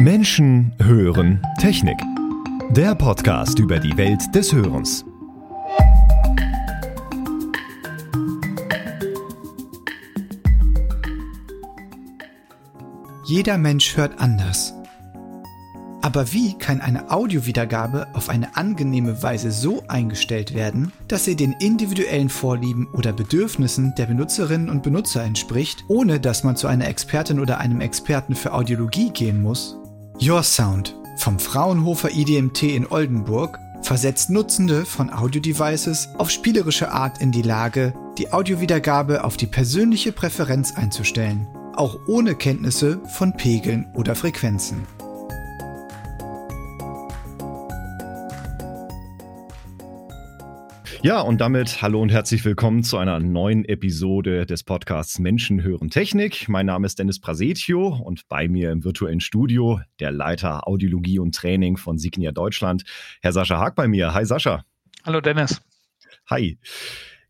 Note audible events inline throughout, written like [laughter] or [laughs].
Menschen hören Technik. Der Podcast über die Welt des Hörens. Jeder Mensch hört anders. Aber wie kann eine Audiowiedergabe auf eine angenehme Weise so eingestellt werden, dass sie den individuellen Vorlieben oder Bedürfnissen der Benutzerinnen und Benutzer entspricht, ohne dass man zu einer Expertin oder einem Experten für Audiologie gehen muss? Your Sound vom Fraunhofer IDMT in Oldenburg versetzt Nutzende von Audio-Devices auf spielerische Art in die Lage, die Audiowiedergabe auf die persönliche Präferenz einzustellen, auch ohne Kenntnisse von Pegeln oder Frequenzen. Ja, und damit hallo und herzlich willkommen zu einer neuen Episode des Podcasts Menschen hören Technik. Mein Name ist Dennis Prasetio und bei mir im virtuellen Studio der Leiter Audiologie und Training von Signia Deutschland, Herr Sascha Haag bei mir. Hi Sascha. Hallo Dennis. Hi.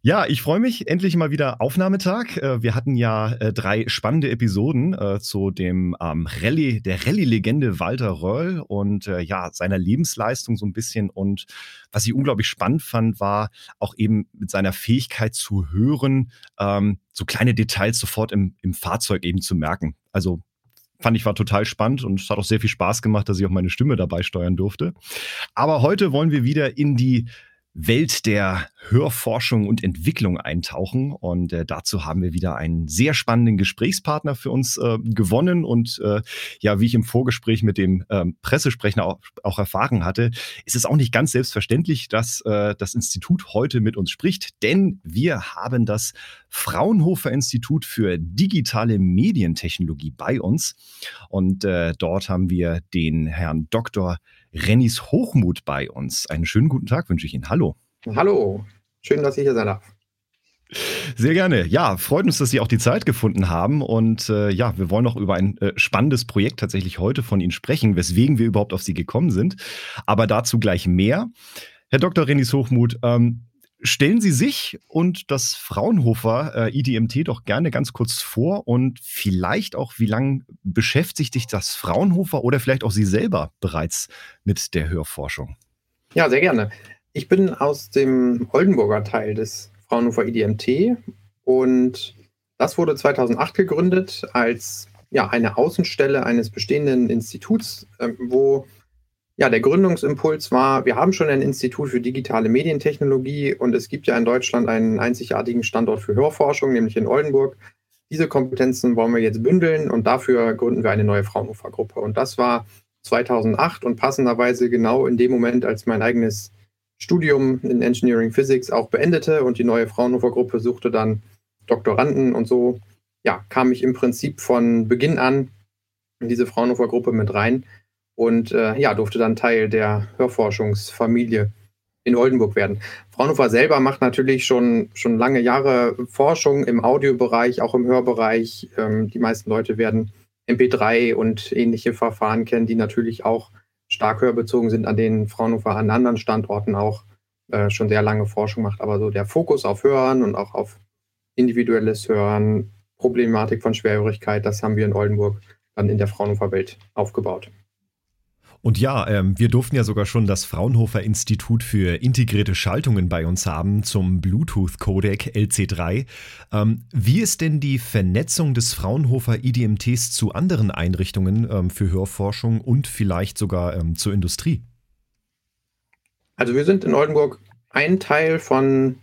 Ja, ich freue mich endlich mal wieder Aufnahmetag. Äh, wir hatten ja äh, drei spannende Episoden äh, zu dem ähm, Rallye, der Rallye-Legende Walter Röll und ja, seiner Lebensleistung so ein bisschen. Und was ich unglaublich spannend fand, war auch eben mit seiner Fähigkeit zu hören, ähm, so kleine Details sofort im, im Fahrzeug eben zu merken. Also fand ich war total spannend und es hat auch sehr viel Spaß gemacht, dass ich auch meine Stimme dabei steuern durfte. Aber heute wollen wir wieder in die Welt der Hörforschung und Entwicklung eintauchen. Und äh, dazu haben wir wieder einen sehr spannenden Gesprächspartner für uns äh, gewonnen. Und äh, ja, wie ich im Vorgespräch mit dem ähm, Pressesprecher auch, auch, erfahren hatte, ist es auch nicht ganz selbstverständlich, dass äh, das Institut heute mit uns spricht, denn wir haben das Fraunhofer Institut für digitale Medientechnologie bei uns. Und äh, dort haben wir den Herrn Dr. Rennis Hochmut bei uns. Einen schönen guten Tag wünsche ich Ihnen. Hallo. Hallo, schön, dass ich hier sein darf. Sehr gerne. Ja, freut uns, dass Sie auch die Zeit gefunden haben. Und äh, ja, wir wollen noch über ein äh, spannendes Projekt tatsächlich heute von Ihnen sprechen, weswegen wir überhaupt auf Sie gekommen sind. Aber dazu gleich mehr. Herr Dr. Rennis Hochmut, ähm, Stellen Sie sich und das Fraunhofer äh, IDMT doch gerne ganz kurz vor und vielleicht auch, wie lange beschäftigt sich das Fraunhofer oder vielleicht auch Sie selber bereits mit der Hörforschung? Ja, sehr gerne. Ich bin aus dem Oldenburger Teil des Fraunhofer IDMT und das wurde 2008 gegründet als ja, eine Außenstelle eines bestehenden Instituts, äh, wo ja, der Gründungsimpuls war, wir haben schon ein Institut für digitale Medientechnologie und es gibt ja in Deutschland einen einzigartigen Standort für Hörforschung, nämlich in Oldenburg. Diese Kompetenzen wollen wir jetzt bündeln und dafür gründen wir eine neue Fraunhofer-Gruppe. Und das war 2008 und passenderweise genau in dem Moment, als mein eigenes Studium in Engineering Physics auch beendete und die neue Fraunhofer-Gruppe suchte dann Doktoranden und so, ja, kam ich im Prinzip von Beginn an in diese Fraunhofer-Gruppe mit rein und äh, ja, durfte dann Teil der Hörforschungsfamilie in Oldenburg werden. Fraunhofer selber macht natürlich schon, schon lange Jahre Forschung im Audiobereich, auch im Hörbereich. Ähm, die meisten Leute werden MP3 und ähnliche Verfahren kennen, die natürlich auch stark hörbezogen sind, an denen Fraunhofer an anderen Standorten auch äh, schon sehr lange Forschung macht. Aber so der Fokus auf Hören und auch auf individuelles Hören, Problematik von Schwerhörigkeit, das haben wir in Oldenburg dann in der Fraunhofer Welt aufgebaut. Und ja, ähm, wir durften ja sogar schon das Fraunhofer Institut für integrierte Schaltungen bei uns haben zum Bluetooth-Codec LC3. Ähm, wie ist denn die Vernetzung des Fraunhofer IDMTs zu anderen Einrichtungen ähm, für Hörforschung und vielleicht sogar zur Industrie? Also wir sind in Oldenburg ein Teil von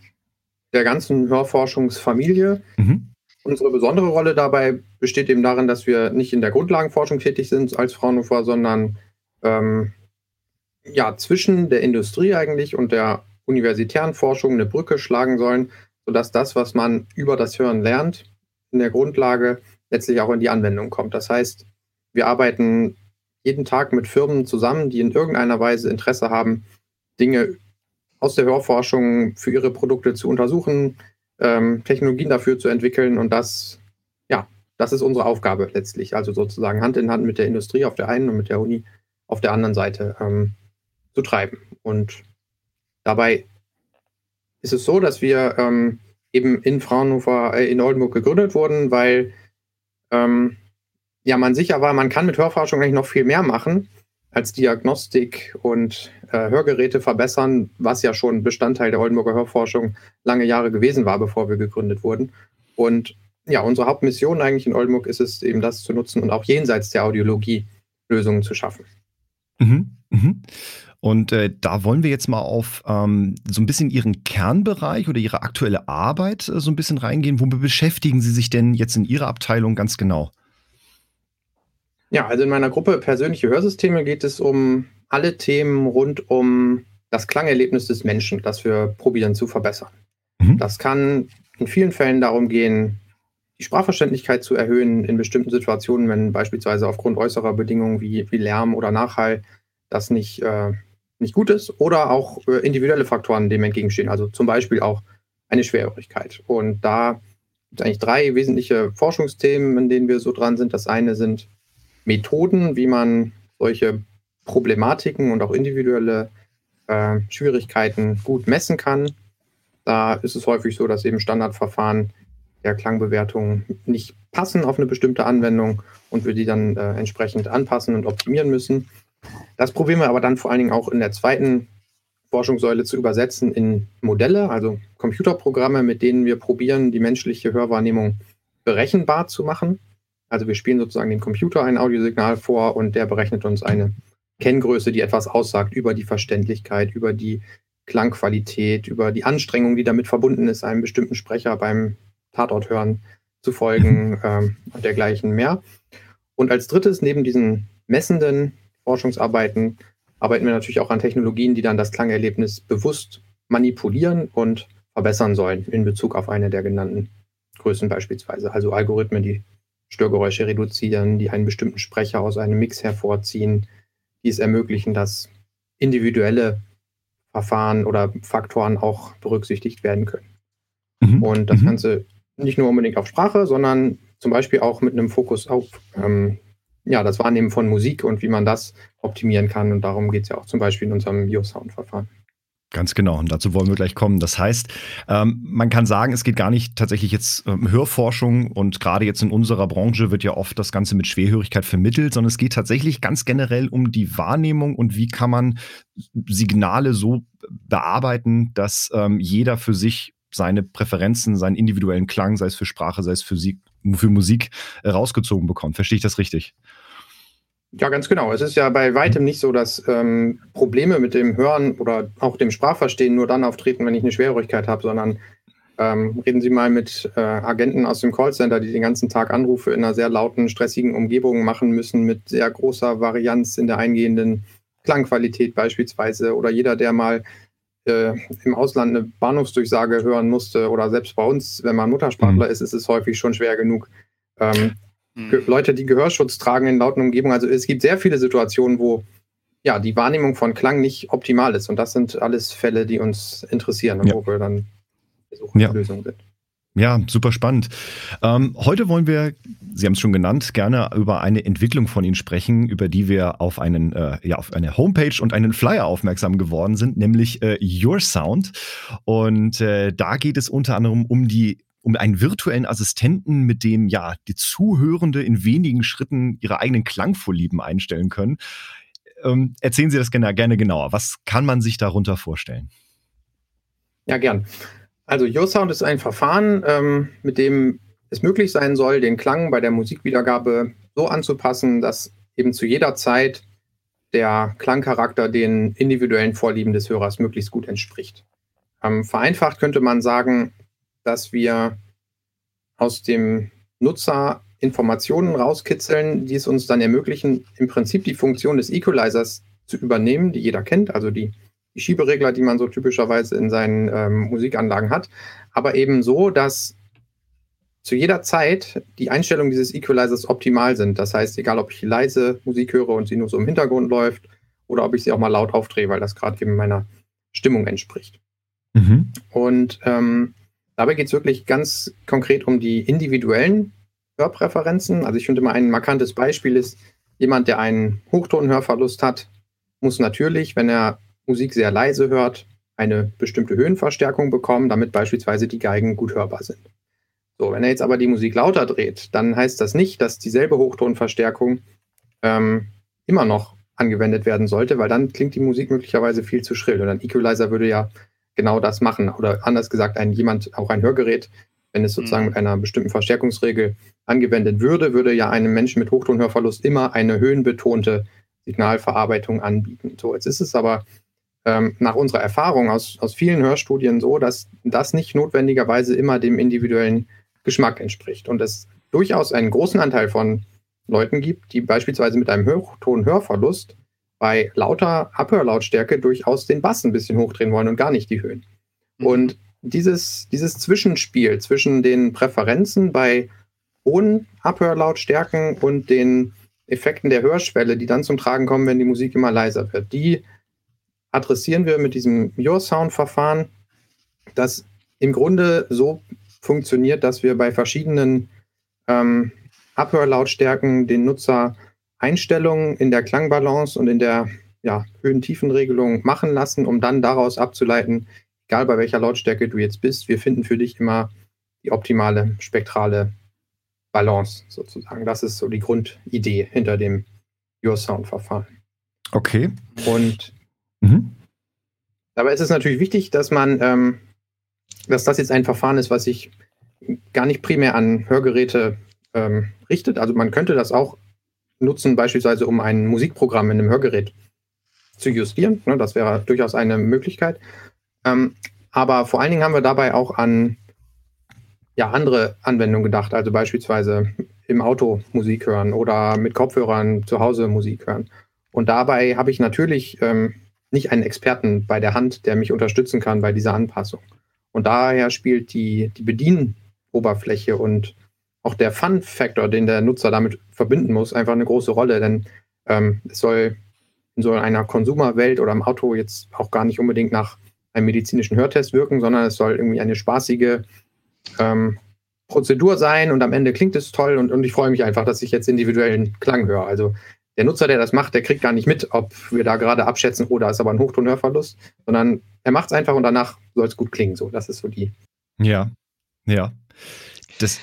der ganzen Hörforschungsfamilie. Mhm. Unsere besondere Rolle dabei besteht eben darin, dass wir nicht in der Grundlagenforschung tätig sind als Fraunhofer, sondern ähm, ja, zwischen der Industrie eigentlich und der universitären Forschung eine Brücke schlagen sollen, sodass das, was man über das Hören lernt, in der Grundlage letztlich auch in die Anwendung kommt. Das heißt, wir arbeiten jeden Tag mit Firmen zusammen, die in irgendeiner Weise Interesse haben, Dinge aus der Hörforschung für ihre Produkte zu untersuchen, ähm, Technologien dafür zu entwickeln und das, ja, das ist unsere Aufgabe letztlich. Also sozusagen Hand in Hand mit der Industrie auf der einen und mit der Uni auf der anderen Seite ähm, zu treiben. Und dabei ist es so, dass wir ähm, eben in Fraunhofer, äh, in Oldenburg gegründet wurden, weil ähm, ja, man sicher war, man kann mit Hörforschung eigentlich noch viel mehr machen als Diagnostik und äh, Hörgeräte verbessern, was ja schon Bestandteil der Oldenburger Hörforschung lange Jahre gewesen war, bevor wir gegründet wurden. Und ja, unsere Hauptmission eigentlich in Oldenburg ist es eben, das zu nutzen und auch jenseits der Audiologie Lösungen zu schaffen. Mhm, mhm. Und äh, da wollen wir jetzt mal auf ähm, so ein bisschen Ihren Kernbereich oder Ihre aktuelle Arbeit äh, so ein bisschen reingehen. Womit beschäftigen Sie sich denn jetzt in Ihrer Abteilung ganz genau? Ja, also in meiner Gruppe persönliche Hörsysteme geht es um alle Themen rund um das Klangerlebnis des Menschen, das wir probieren zu verbessern. Mhm. Das kann in vielen Fällen darum gehen, die Sprachverständlichkeit zu erhöhen in bestimmten Situationen, wenn beispielsweise aufgrund äußerer Bedingungen wie, wie Lärm oder Nachhall das nicht, äh, nicht gut ist oder auch äh, individuelle Faktoren dem entgegenstehen, also zum Beispiel auch eine Schwerhörigkeit. Und da gibt es eigentlich drei wesentliche Forschungsthemen, in denen wir so dran sind. Das eine sind Methoden, wie man solche Problematiken und auch individuelle äh, Schwierigkeiten gut messen kann. Da ist es häufig so, dass eben Standardverfahren der Klangbewertung nicht passen auf eine bestimmte Anwendung und wir die dann äh, entsprechend anpassen und optimieren müssen. Das probieren wir aber dann vor allen Dingen auch in der zweiten Forschungssäule zu übersetzen in Modelle, also Computerprogramme, mit denen wir probieren, die menschliche Hörwahrnehmung berechenbar zu machen. Also wir spielen sozusagen dem Computer ein Audiosignal vor und der berechnet uns eine Kenngröße, die etwas aussagt über die Verständlichkeit, über die Klangqualität, über die Anstrengung, die damit verbunden ist, einem bestimmten Sprecher beim Tatort hören zu folgen [laughs] ähm, und dergleichen mehr. Und als drittes, neben diesen messenden Forschungsarbeiten, arbeiten wir natürlich auch an Technologien, die dann das Klangerlebnis bewusst manipulieren und verbessern sollen in Bezug auf eine der genannten Größen beispielsweise. Also Algorithmen, die Störgeräusche reduzieren, die einen bestimmten Sprecher aus einem Mix hervorziehen, die es ermöglichen, dass individuelle Verfahren oder Faktoren auch berücksichtigt werden können. Mhm. Und das mhm. Ganze nicht nur unbedingt auf Sprache, sondern zum Beispiel auch mit einem Fokus auf ähm, ja, das Wahrnehmen von Musik und wie man das optimieren kann. Und darum geht es ja auch zum Beispiel in unserem Biosound-Verfahren. Ganz genau, und dazu wollen wir gleich kommen. Das heißt, ähm, man kann sagen, es geht gar nicht tatsächlich jetzt ähm, Hörforschung und gerade jetzt in unserer Branche wird ja oft das Ganze mit Schwerhörigkeit vermittelt, sondern es geht tatsächlich ganz generell um die Wahrnehmung und wie kann man Signale so bearbeiten, dass ähm, jeder für sich seine Präferenzen, seinen individuellen Klang, sei es für Sprache, sei es für, Sie, für Musik, äh, rausgezogen bekommt. Verstehe ich das richtig? Ja, ganz genau. Es ist ja bei weitem nicht so, dass ähm, Probleme mit dem Hören oder auch dem Sprachverstehen nur dann auftreten, wenn ich eine Schwerhörigkeit habe, sondern ähm, reden Sie mal mit äh, Agenten aus dem Callcenter, die den ganzen Tag Anrufe in einer sehr lauten, stressigen Umgebung machen müssen, mit sehr großer Varianz in der eingehenden Klangqualität beispielsweise. Oder jeder, der mal äh, im Ausland eine Bahnhofsdurchsage hören musste oder selbst bei uns, wenn man Muttersprachler mhm. ist, ist es häufig schon schwer genug. Ähm, mhm. Leute, die Gehörschutz tragen in lauten Umgebungen, also es gibt sehr viele Situationen, wo ja die Wahrnehmung von Klang nicht optimal ist und das sind alles Fälle, die uns interessieren und ja. wo wir dann versuchen, ja. Lösungen sind. Ja, super spannend. Ähm, heute wollen wir, Sie haben es schon genannt, gerne über eine Entwicklung von Ihnen sprechen, über die wir auf einen, äh, ja, auf eine Homepage und einen Flyer aufmerksam geworden sind, nämlich äh, Your Sound. Und äh, da geht es unter anderem um die um einen virtuellen Assistenten, mit dem ja die Zuhörende in wenigen Schritten ihre eigenen Klangvorlieben einstellen können. Ähm, erzählen Sie das gerne, gerne genauer. Was kann man sich darunter vorstellen? Ja, gern. Also YoSound ist ein Verfahren, ähm, mit dem es möglich sein soll, den Klang bei der Musikwiedergabe so anzupassen, dass eben zu jeder Zeit der Klangcharakter den individuellen Vorlieben des Hörers möglichst gut entspricht. Ähm, vereinfacht könnte man sagen, dass wir aus dem Nutzer Informationen rauskitzeln, die es uns dann ermöglichen, im Prinzip die Funktion des Equalizers zu übernehmen, die jeder kennt, also die die Schieberegler, die man so typischerweise in seinen ähm, Musikanlagen hat, aber eben so, dass zu jeder Zeit die Einstellungen dieses Equalizers optimal sind. Das heißt, egal ob ich leise Musik höre und sie nur so im Hintergrund läuft oder ob ich sie auch mal laut aufdrehe, weil das gerade eben meiner Stimmung entspricht. Mhm. Und ähm, dabei geht es wirklich ganz konkret um die individuellen Hörpräferenzen. Also ich finde immer ein markantes Beispiel ist, jemand, der einen Hochtonhörverlust hat, muss natürlich, wenn er Musik sehr leise hört, eine bestimmte Höhenverstärkung bekommen, damit beispielsweise die Geigen gut hörbar sind. So, wenn er jetzt aber die Musik lauter dreht, dann heißt das nicht, dass dieselbe Hochtonverstärkung ähm, immer noch angewendet werden sollte, weil dann klingt die Musik möglicherweise viel zu schrill. Und ein Equalizer würde ja genau das machen. Oder anders gesagt, ein jemand, auch ein Hörgerät, wenn es sozusagen mhm. mit einer bestimmten Verstärkungsregel angewendet würde, würde ja einem Menschen mit Hochtonhörverlust immer eine höhenbetonte Signalverarbeitung anbieten. So, jetzt ist es aber ähm, nach unserer Erfahrung aus, aus vielen Hörstudien so, dass das nicht notwendigerweise immer dem individuellen Geschmack entspricht und es durchaus einen großen Anteil von Leuten gibt, die beispielsweise mit einem Hochton-Hörverlust bei lauter Abhörlautstärke durchaus den Bass ein bisschen hochdrehen wollen und gar nicht die Höhen. Mhm. Und dieses, dieses Zwischenspiel zwischen den Präferenzen bei hohen Abhörlautstärken und den Effekten der Hörschwelle, die dann zum Tragen kommen, wenn die Musik immer leiser wird, die adressieren wir mit diesem Your Sound-Verfahren, das im Grunde so funktioniert, dass wir bei verschiedenen ähm, Abhörlautstärken den Nutzer Einstellungen in der Klangbalance und in der ja, Höhen-Tiefen-Regelung machen lassen, um dann daraus abzuleiten, egal bei welcher Lautstärke du jetzt bist, wir finden für dich immer die optimale spektrale Balance sozusagen. Das ist so die Grundidee hinter dem Your Sound-Verfahren. Okay. Und mhm. dabei ist es natürlich wichtig, dass man, ähm, dass das jetzt ein Verfahren ist, was sich gar nicht primär an Hörgeräte ähm, richtet. Also man könnte das auch nutzen, beispielsweise um ein Musikprogramm in einem Hörgerät zu justieren. Ne, das wäre durchaus eine Möglichkeit. Ähm, aber vor allen Dingen haben wir dabei auch an ja, andere Anwendungen gedacht, also beispielsweise im Auto Musik hören oder mit Kopfhörern zu Hause Musik hören. Und dabei habe ich natürlich ähm, nicht einen Experten bei der Hand, der mich unterstützen kann bei dieser Anpassung. Und daher spielt die, die Bedienoberfläche und auch der Fun-Faktor, den der Nutzer damit verbinden muss, einfach eine große Rolle. Denn ähm, es soll in so einer Konsumerwelt oder im Auto jetzt auch gar nicht unbedingt nach einem medizinischen Hörtest wirken, sondern es soll irgendwie eine spaßige ähm, Prozedur sein und am Ende klingt es toll und, und ich freue mich einfach, dass ich jetzt individuellen Klang höre. Also der Nutzer, der das macht, der kriegt gar nicht mit, ob wir da gerade abschätzen, oder oh, ist aber ein Hochtonhörverlust, sondern er macht es einfach und danach soll es gut klingen. So, das ist so die. Ja, ja. Das,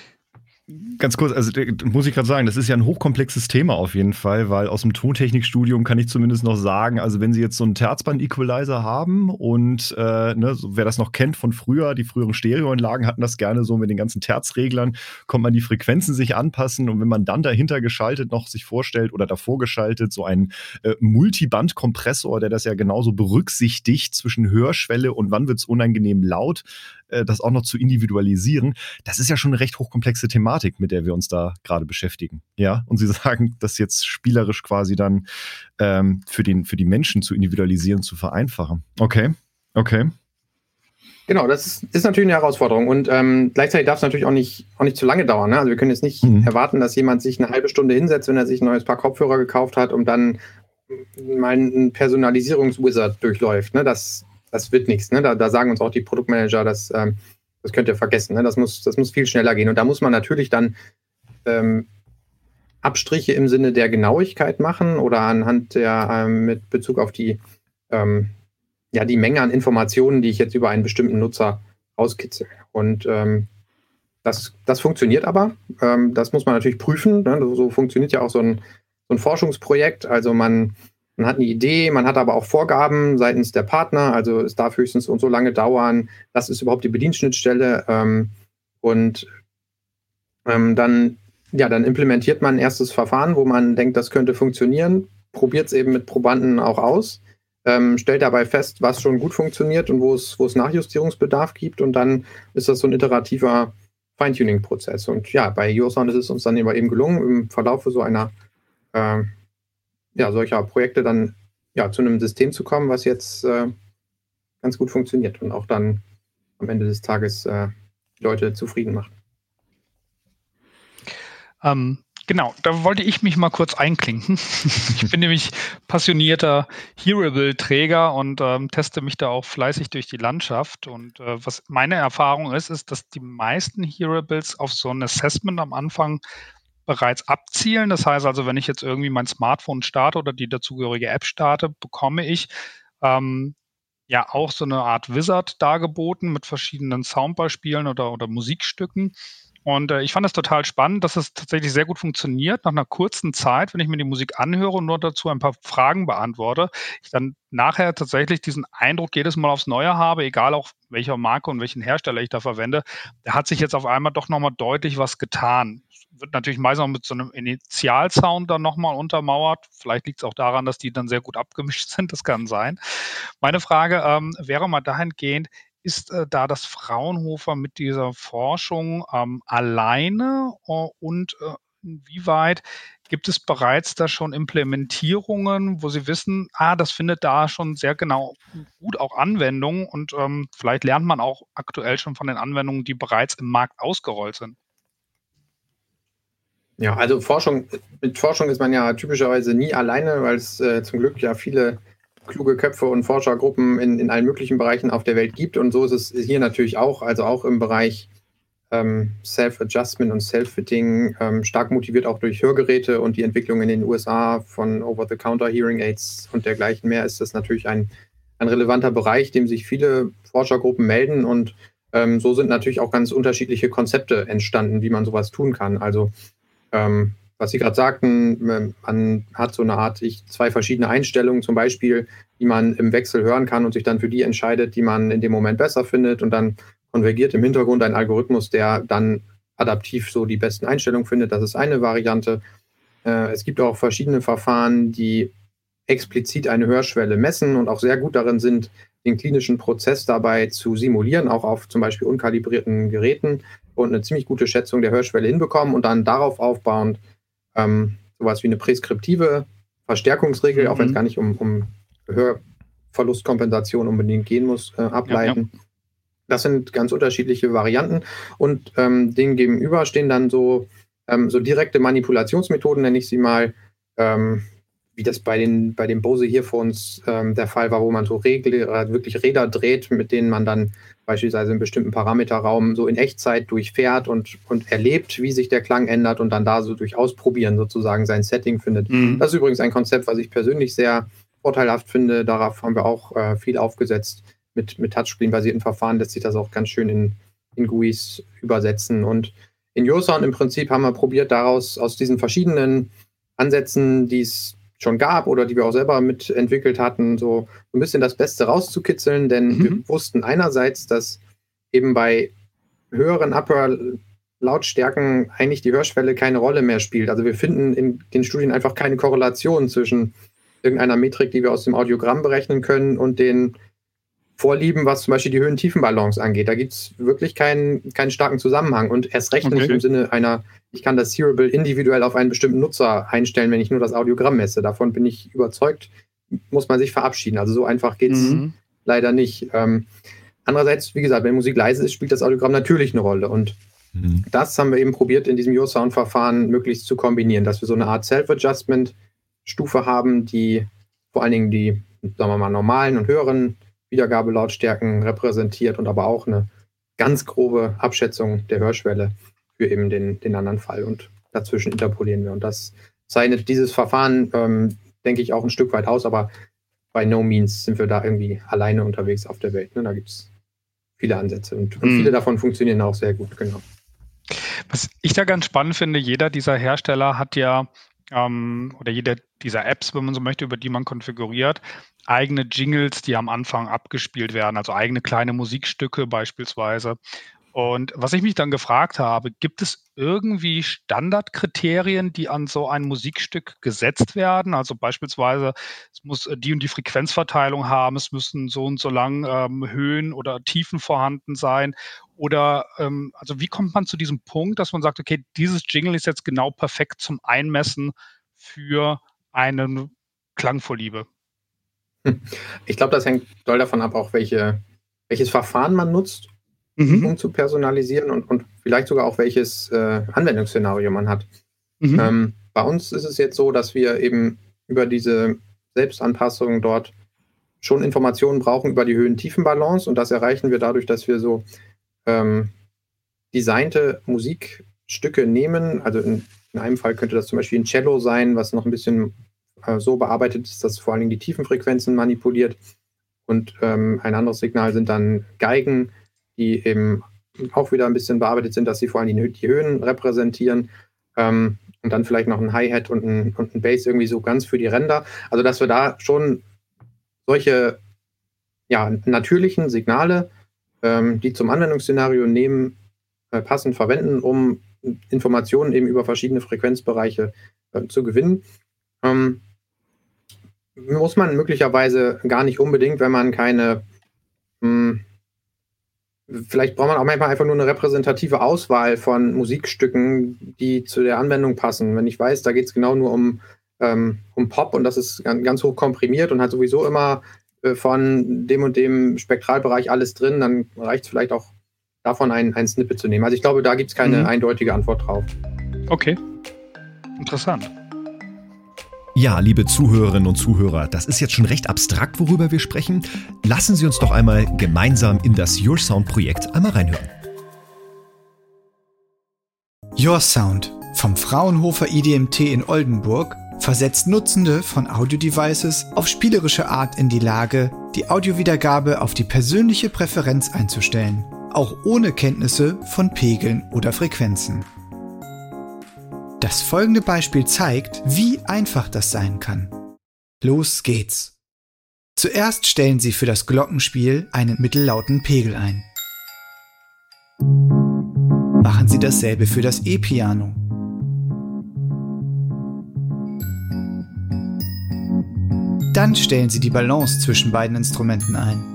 Ganz kurz, also muss ich gerade sagen, das ist ja ein hochkomplexes Thema auf jeden Fall, weil aus dem Tontechnikstudium kann ich zumindest noch sagen, also wenn Sie jetzt so einen Terzband-Equalizer haben und äh, ne, so, wer das noch kennt von früher, die früheren Stereoanlagen hatten das gerne so mit den ganzen Terzreglern, kommt man die Frequenzen sich anpassen und wenn man dann dahinter geschaltet noch sich vorstellt oder davor geschaltet, so ein äh, Multiband-Kompressor, der das ja genauso berücksichtigt zwischen Hörschwelle und wann wird es unangenehm laut, äh, das auch noch zu individualisieren, das ist ja schon eine recht hochkomplexe Thematik, mit der wir uns da gerade beschäftigen. Ja, und Sie [laughs] sagen, das jetzt spielerisch quasi dann ähm, für, den, für die Menschen zu individualisieren, zu vereinfachen. Okay, okay. Genau, das ist, ist, natürlich eine Herausforderung und ähm, gleichzeitig darf es natürlich auch nicht, auch nicht zu lange dauern. Ne? Also wir können jetzt nicht mhm. erwarten, dass jemand sich eine halbe Stunde hinsetzt, wenn er sich ein neues Paar Kopfhörer gekauft hat und dann mal einen Personalisierungswizard durchläuft. Ne? Das, das wird nichts. Ne? Da, da, sagen uns auch die Produktmanager, dass, ähm, das könnt ihr vergessen. Ne? Das, muss, das muss viel schneller gehen. Und da muss man natürlich dann ähm, Abstriche im Sinne der Genauigkeit machen oder anhand der, ähm, mit Bezug auf die, ähm, ja, die Menge an Informationen, die ich jetzt über einen bestimmten Nutzer rauskitzel. Und ähm, das, das funktioniert aber. Ähm, das muss man natürlich prüfen. Ne? So funktioniert ja auch so ein, so ein Forschungsprojekt. Also man man hat eine Idee, man hat aber auch Vorgaben seitens der Partner, also es darf höchstens und so lange dauern, das ist überhaupt die Bedienschnittstelle ähm, und ähm, dann, ja, dann implementiert man ein erstes Verfahren, wo man denkt, das könnte funktionieren, probiert es eben mit Probanden auch aus, ähm, stellt dabei fest, was schon gut funktioniert und wo es, wo es Nachjustierungsbedarf gibt und dann ist das so ein iterativer Feintuning-Prozess. Und ja, bei Yosound ist es uns dann eben gelungen, im Verlauf so einer äh, ja, solcher Projekte dann ja, zu einem System zu kommen, was jetzt äh, ganz gut funktioniert und auch dann am Ende des Tages äh, Leute zufrieden macht. Ähm, genau, da wollte ich mich mal kurz einklinken. [laughs] ich bin nämlich passionierter Hearable-Träger und ähm, teste mich da auch fleißig durch die Landschaft. Und äh, was meine Erfahrung ist, ist, dass die meisten Hearables auf so ein Assessment am Anfang bereits abzielen. Das heißt also, wenn ich jetzt irgendwie mein Smartphone starte oder die dazugehörige App starte, bekomme ich ähm, ja auch so eine Art Wizard dargeboten mit verschiedenen Soundbeispielen oder, oder Musikstücken. Und äh, ich fand das total spannend, dass es tatsächlich sehr gut funktioniert. Nach einer kurzen Zeit, wenn ich mir die Musik anhöre und nur dazu ein paar Fragen beantworte, ich dann nachher tatsächlich diesen Eindruck jedes Mal aufs Neue habe, egal auch welcher Marke und welchen Hersteller ich da verwende, da hat sich jetzt auf einmal doch nochmal deutlich was getan wird natürlich meistens auch mit so einem Initialsound dann nochmal untermauert. Vielleicht liegt es auch daran, dass die dann sehr gut abgemischt [laughs] sind. Das kann sein. Meine Frage ähm, wäre mal dahingehend, ist äh, da das Fraunhofer mit dieser Forschung ähm, alleine uh, und äh, inwieweit gibt es bereits da schon Implementierungen, wo Sie wissen, ah, das findet da schon sehr genau gut auch Anwendung und ähm, vielleicht lernt man auch aktuell schon von den Anwendungen, die bereits im Markt ausgerollt sind? Ja, also Forschung, mit Forschung ist man ja typischerweise nie alleine, weil es äh, zum Glück ja viele kluge Köpfe und Forschergruppen in, in allen möglichen Bereichen auf der Welt gibt. Und so ist es hier natürlich auch, also auch im Bereich ähm, Self-Adjustment und Self-Fitting, ähm, stark motiviert auch durch Hörgeräte und die Entwicklung in den USA von Over-the-Counter Hearing Aids und dergleichen mehr, ist das natürlich ein, ein relevanter Bereich, dem sich viele Forschergruppen melden. Und ähm, so sind natürlich auch ganz unterschiedliche Konzepte entstanden, wie man sowas tun kann. Also ähm, was Sie gerade sagten, ähm, man hat so eine Art, ich, zwei verschiedene Einstellungen zum Beispiel, die man im Wechsel hören kann und sich dann für die entscheidet, die man in dem Moment besser findet und dann konvergiert im Hintergrund ein Algorithmus, der dann adaptiv so die besten Einstellungen findet. Das ist eine Variante. Äh, es gibt auch verschiedene Verfahren, die explizit eine Hörschwelle messen und auch sehr gut darin sind, den klinischen Prozess dabei zu simulieren, auch auf zum Beispiel unkalibrierten Geräten und eine ziemlich gute Schätzung der Hörschwelle hinbekommen und dann darauf aufbauend ähm, sowas wie eine präskriptive Verstärkungsregel, mhm. auch wenn es gar nicht um, um Hörverlustkompensation unbedingt gehen muss, äh, ableiten. Ja, ja. Das sind ganz unterschiedliche Varianten und ähm, denen gegenüber stehen dann so, ähm, so direkte Manipulationsmethoden, nenne ich sie mal, ähm, wie das bei den, bei den Bose Hearphones ähm, der Fall war, wo man so Regel, äh, wirklich Räder dreht, mit denen man dann beispielsweise einen bestimmten Parameterraum so in Echtzeit durchfährt und, und erlebt, wie sich der Klang ändert und dann da so durch Ausprobieren sozusagen sein Setting findet. Mhm. Das ist übrigens ein Konzept, was ich persönlich sehr vorteilhaft finde. Darauf haben wir auch äh, viel aufgesetzt. Mit, mit Touchscreen-basierten Verfahren lässt sich das auch ganz schön in, in GUIs übersetzen. Und in Yosound im Prinzip haben wir probiert, daraus aus diesen verschiedenen Ansätzen, die es schon gab oder die wir auch selber mitentwickelt hatten, so ein bisschen das Beste rauszukitzeln, denn mhm. wir wussten einerseits, dass eben bei höheren Upper-Lautstärken eigentlich die Hörschwelle keine Rolle mehr spielt. Also wir finden in den Studien einfach keine Korrelation zwischen irgendeiner Metrik, die wir aus dem Audiogramm berechnen können und den Vorlieben, was zum Beispiel die Höhen-Tiefen-Balance angeht. Da gibt es wirklich keinen, keinen starken Zusammenhang und erst recht okay. nicht im Sinne einer, ich kann das Hearable individuell auf einen bestimmten Nutzer einstellen, wenn ich nur das Audiogramm messe. Davon bin ich überzeugt, muss man sich verabschieden. Also so einfach geht es mhm. leider nicht. Ähm, andererseits, wie gesagt, wenn Musik leise ist, spielt das Audiogramm natürlich eine Rolle und mhm. das haben wir eben probiert, in diesem Your Sound-Verfahren möglichst zu kombinieren, dass wir so eine Art Self-Adjustment-Stufe haben, die vor allen Dingen die, sagen wir mal, normalen und höheren Wiedergabelautstärken repräsentiert und aber auch eine ganz grobe Abschätzung der Hörschwelle für eben den, den anderen Fall. Und dazwischen interpolieren wir. Und das zeichnet dieses Verfahren, ähm, denke ich, auch ein Stück weit aus, aber bei no means sind wir da irgendwie alleine unterwegs auf der Welt. Ne? Da gibt es viele Ansätze und, und mhm. viele davon funktionieren auch sehr gut, genau. Was ich da ganz spannend finde, jeder dieser Hersteller hat ja ähm, oder jede dieser Apps, wenn man so möchte, über die man konfiguriert, eigene Jingles, die am Anfang abgespielt werden, also eigene kleine Musikstücke beispielsweise. Und was ich mich dann gefragt habe, gibt es irgendwie Standardkriterien, die an so ein Musikstück gesetzt werden? Also beispielsweise, es muss die und die Frequenzverteilung haben, es müssen so und so lang ähm, Höhen oder Tiefen vorhanden sein. Oder ähm, also wie kommt man zu diesem Punkt, dass man sagt, okay, dieses Jingle ist jetzt genau perfekt zum Einmessen für eine Klangvorliebe? Ich glaube, das hängt doll davon ab, auch welche, welches Verfahren man nutzt mhm. um zu personalisieren und, und vielleicht sogar auch welches äh, Anwendungsszenario man hat. Mhm. Ähm, bei uns ist es jetzt so, dass wir eben über diese Selbstanpassung dort schon Informationen brauchen über die Höhen-Tiefen-Balance und das erreichen wir dadurch, dass wir so ähm, designte Musikstücke nehmen. Also in, in, einem Fall könnte das zum Beispiel ein Cello sein, was noch ein bisschen äh, so bearbeitet ist, dass vor allen Dingen die Tiefenfrequenzen manipuliert. Und ähm, ein anderes Signal sind dann Geigen, die eben auch wieder ein bisschen bearbeitet sind, dass sie vor allem die, Höhen repräsentieren. Ähm, und dann vielleicht noch ein Hi-Hat und ein, und ein Bass irgendwie so ganz für die Ränder. Also, dass wir da schon solche ja, natürlichen Signale, ähm, die zum Anwendungsszenario nehmen, äh, passend verwenden, um Informationen eben über verschiedene Frequenzbereiche äh, zu gewinnen. Ähm, muss man möglicherweise gar nicht unbedingt, wenn man keine, mh, hm, vielleicht braucht man auch manchmal einfach nur eine repräsentative Auswahl von Musikstücken, die zu der Anwendung passen. Wenn ich weiß, da geht es genau nur um, ähm, um Pop und das ist ganz hoch komprimiert und hat sowieso immer äh, von dem und dem Spektralbereich alles drin, dann reicht es vielleicht auch davon ein, ein Snippet zu nehmen. Also ich glaube, da gibt es keine mhm. eindeutige Antwort drauf. Okay. Interessant. Ja, liebe Zuhörerinnen und Zuhörer, das ist jetzt schon recht abstrakt, worüber wir sprechen. Lassen Sie uns doch einmal gemeinsam in das Your Sound Projekt einmal reinhören. Your Sound vom Fraunhofer IDMT in Oldenburg versetzt Nutzende von Audio-Devices auf spielerische Art in die Lage, die Audiowiedergabe auf die persönliche Präferenz einzustellen auch ohne Kenntnisse von Pegeln oder Frequenzen. Das folgende Beispiel zeigt, wie einfach das sein kann. Los geht's. Zuerst stellen Sie für das Glockenspiel einen mittellauten Pegel ein. Machen Sie dasselbe für das E-Piano. Dann stellen Sie die Balance zwischen beiden Instrumenten ein.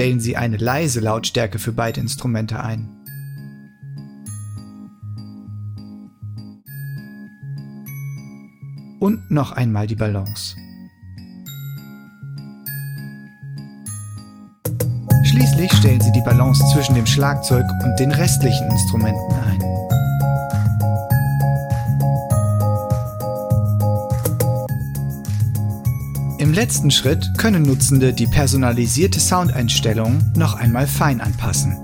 Stellen Sie eine leise Lautstärke für beide Instrumente ein. Und noch einmal die Balance. Schließlich stellen Sie die Balance zwischen dem Schlagzeug und den restlichen Instrumenten ein. Im letzten Schritt können Nutzende die personalisierte Soundeinstellung noch einmal fein anpassen.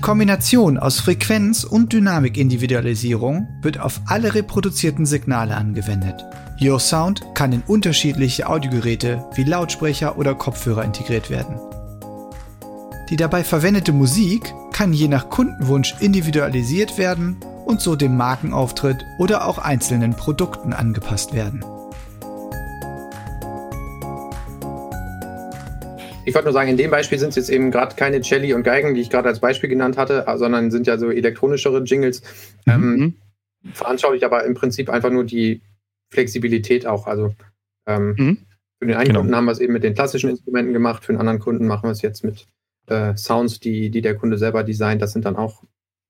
Die Kombination aus Frequenz- und Dynamikindividualisierung wird auf alle reproduzierten Signale angewendet. Your Sound kann in unterschiedliche Audiogeräte wie Lautsprecher oder Kopfhörer integriert werden. Die dabei verwendete Musik kann je nach Kundenwunsch individualisiert werden und so dem Markenauftritt oder auch einzelnen Produkten angepasst werden. Ich wollte nur sagen, in dem Beispiel sind es jetzt eben gerade keine Celli und Geigen, die ich gerade als Beispiel genannt hatte, sondern sind ja so elektronischere Jingles. Mhm. Ähm, veranschaulich aber im Prinzip einfach nur die Flexibilität auch. Also ähm, mhm. für den einen genau. Kunden haben wir es eben mit den klassischen Instrumenten gemacht, für den anderen Kunden machen wir es jetzt mit äh, Sounds, die, die der Kunde selber designt. Das sind dann auch